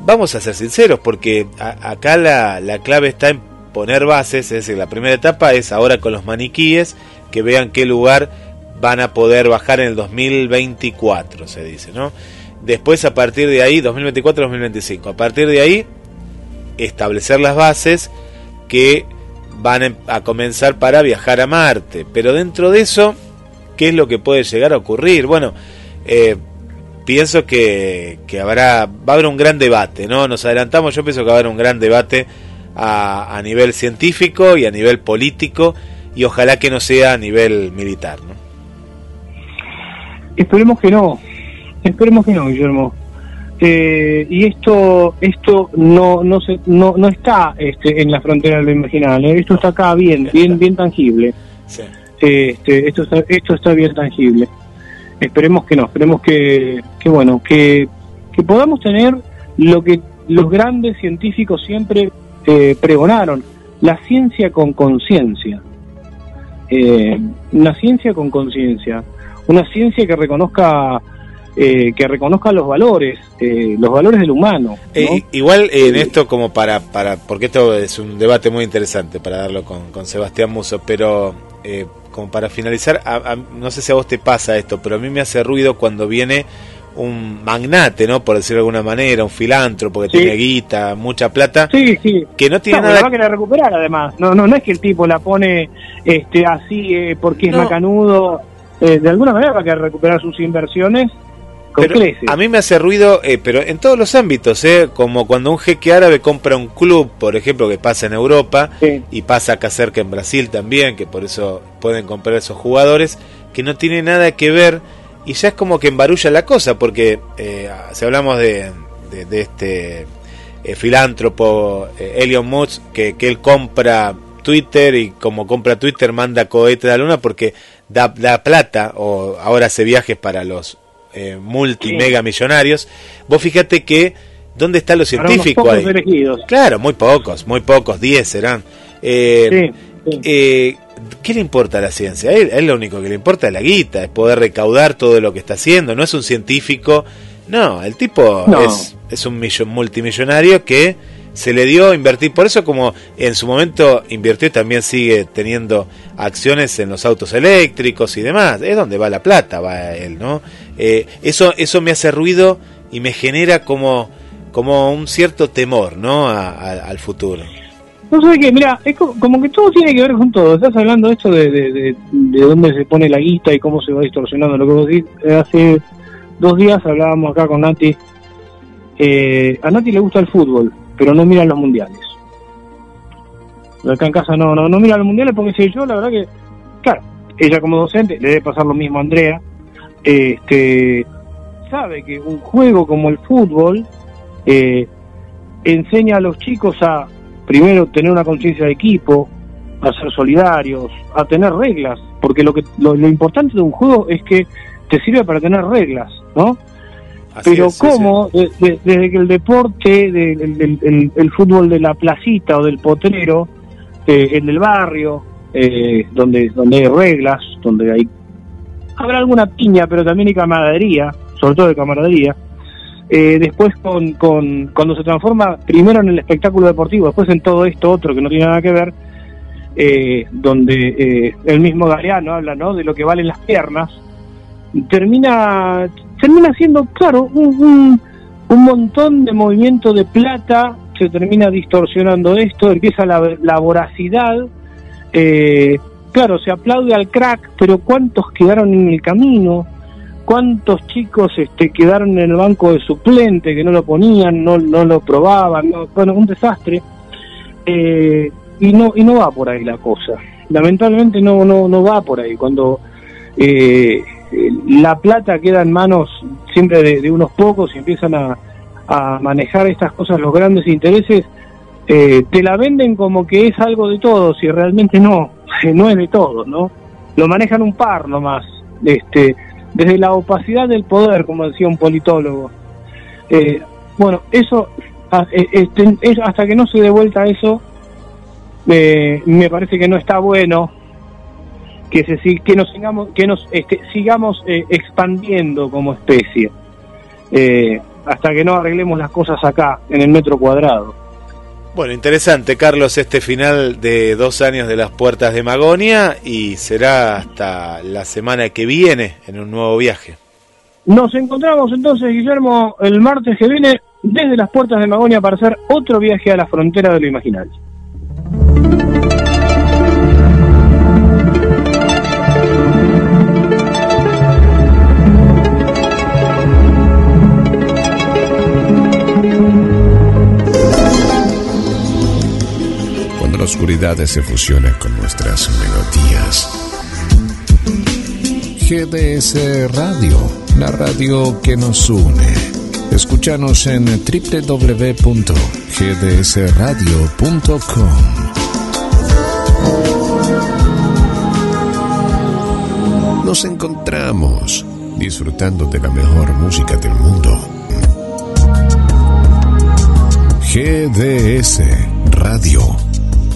Speaker 2: vamos a ser sinceros, porque acá la, clave está en poner bases, es decir, la primera etapa es ahora con los maniquíes, que vean qué lugar van a poder bajar en el 2024, se dice, ¿no? Después a partir de ahí, 2024-2025, a partir de ahí, establecer las bases que van a comenzar para viajar a Marte. Pero dentro de eso, ¿qué es lo que puede llegar a ocurrir? Bueno, eh, pienso que, habrá, va a haber un gran debate, ¿no? Nos adelantamos, yo pienso que va a haber un gran debate a, a nivel científico y a nivel político y ojalá que no sea a nivel militar, ¿no?
Speaker 3: Esperemos que no, esperemos que no, Guillermo. Eh, y esto esto no no se, no, no está este, en la frontera de lo imaginable, ¿eh? esto está acá bien, bien bien tangible. Este, esto está, esto está bien tangible esperemos que no, esperemos que, que bueno, que, que podamos tener lo que los grandes científicos siempre eh, pregonaron, la ciencia con conciencia. Eh, una ciencia con conciencia, una ciencia que reconozca eh, que reconozca los valores, los valores del humano.
Speaker 2: igual en esto como para, para, porque esto es un debate muy interesante para darlo con, con Sebastián Muso, pero como para finalizar, no sé si a vos te pasa esto, pero a mí me hace ruido cuando viene un magnate, ¿no? Por decirlo de alguna manera, un filántropo que tiene guita, mucha plata.
Speaker 3: Sí, sí.
Speaker 2: Que no tiene
Speaker 3: nada. que recuperar además. No, no, no es que el tipo la pone este así eh, porque es macanudo. Eh, de alguna manera va a querer recuperar sus inversiones
Speaker 2: a mí me hace ruido, eh, pero en todos los ámbitos, eh, como cuando un jeque árabe compra un club, por ejemplo, que pasa en Europa y pasa acá cerca en Brasil también, que por eso pueden comprar esos jugadores, que no tiene nada que ver y ya es como que embarulla la cosa, porque eh, si hablamos de, de, este eh, filántropo Elon Musk, que, que él compra Twitter y como compra Twitter manda cohete a la luna porque da, da plata o ahora hace viajes para los eh, multi mega millonarios, vos fíjate que ¿dónde está lo científico ahí? Claro, muy pocos, muy pocos, 10 serán. Eh, eh, ¿Qué le importa a la ciencia? A él, lo único que le importa es la guita, es poder recaudar todo lo que está haciendo. No es un científico, no, el tipo es, es un millon, multimillonario que se le dio a invertir. Por eso como en su momento invirtió también sigue teniendo acciones en los autos eléctricos y demás. Es donde va la plata, va él, ¿no? Eh, eso, eso me hace ruido y me genera como, como un cierto temor, ¿no? al futuro.
Speaker 3: No sé qué, mira, es como que todo tiene que ver con todo. Estás hablando de esto de, de, dónde se pone la guita y cómo se va distorsionando. Lo que vos decís, eh, hace dos días hablábamos acá con Nati. Eh, a Nati le gusta el fútbol pero no miran los mundiales. Acá en casa no, no, no mira los mundiales porque si yo, la verdad que, claro, ella como docente, le debe pasar lo mismo a Andrea, este, sabe que un juego como el fútbol eh, enseña a los chicos a, primero, tener una conciencia de equipo, a ser solidarios, a tener reglas, porque lo, que, lo importante de un juego es que te sirve para tener reglas, ¿no? pero cómo, desde que el deporte, el, fútbol de la placita o del potrero, eh, el del barrio, eh, donde, donde hay reglas, donde hay... Habrá alguna piña, pero también hay camaradería, sobre todo de camaradería. Eh, después con, con, cuando se transforma primero en el espectáculo deportivo, después en todo esto otro que no tiene nada que ver, eh, donde el mismo Galeano habla ¿no? de lo que valen las piernas, termina termina siendo, claro, un, un, montón de movimiento de plata, se termina distorsionando esto, empieza la, la voracidad, eh, claro, se aplaude al crack, pero ¿cuántos quedaron en el camino? ¿Cuántos chicos este, quedaron en el banco de suplente, que no lo ponían, no, no lo probaban? bueno, un desastre. Eh, y no y no va por ahí la cosa. Lamentablemente no no no va por ahí. Cuando eh, la plata queda en manos siempre de, unos pocos y empiezan a, manejar estas cosas los grandes intereses, eh, te la venden como que es algo de todos y realmente no, no es de todos, ¿no? Lo manejan un par nomás, este, desde la opacidad del poder, como decía un politólogo. Eh, bueno, eso, e, este, hasta que no se dé vuelta eso, eh, me parece que no está bueno que, se, que nos sigamos, que nos este, sigamos eh, expandiendo como especie, eh, hasta que no arreglemos las cosas acá, en el metro cuadrado.
Speaker 2: Bueno, interesante, Carlos, este final de dos años de las puertas de Magonia y será hasta la semana que viene en un nuevo viaje.
Speaker 3: Nos encontramos entonces, Guillermo, el martes que viene desde las puertas de Magonia para hacer otro viaje a la frontera de lo imaginario.
Speaker 15: Oscuridades se fusionan con nuestras melodías. GDS Radio, la radio que nos une. Escúchanos en www.gdsradio.com. Nos encontramos disfrutando de la mejor música del mundo. GDS Radio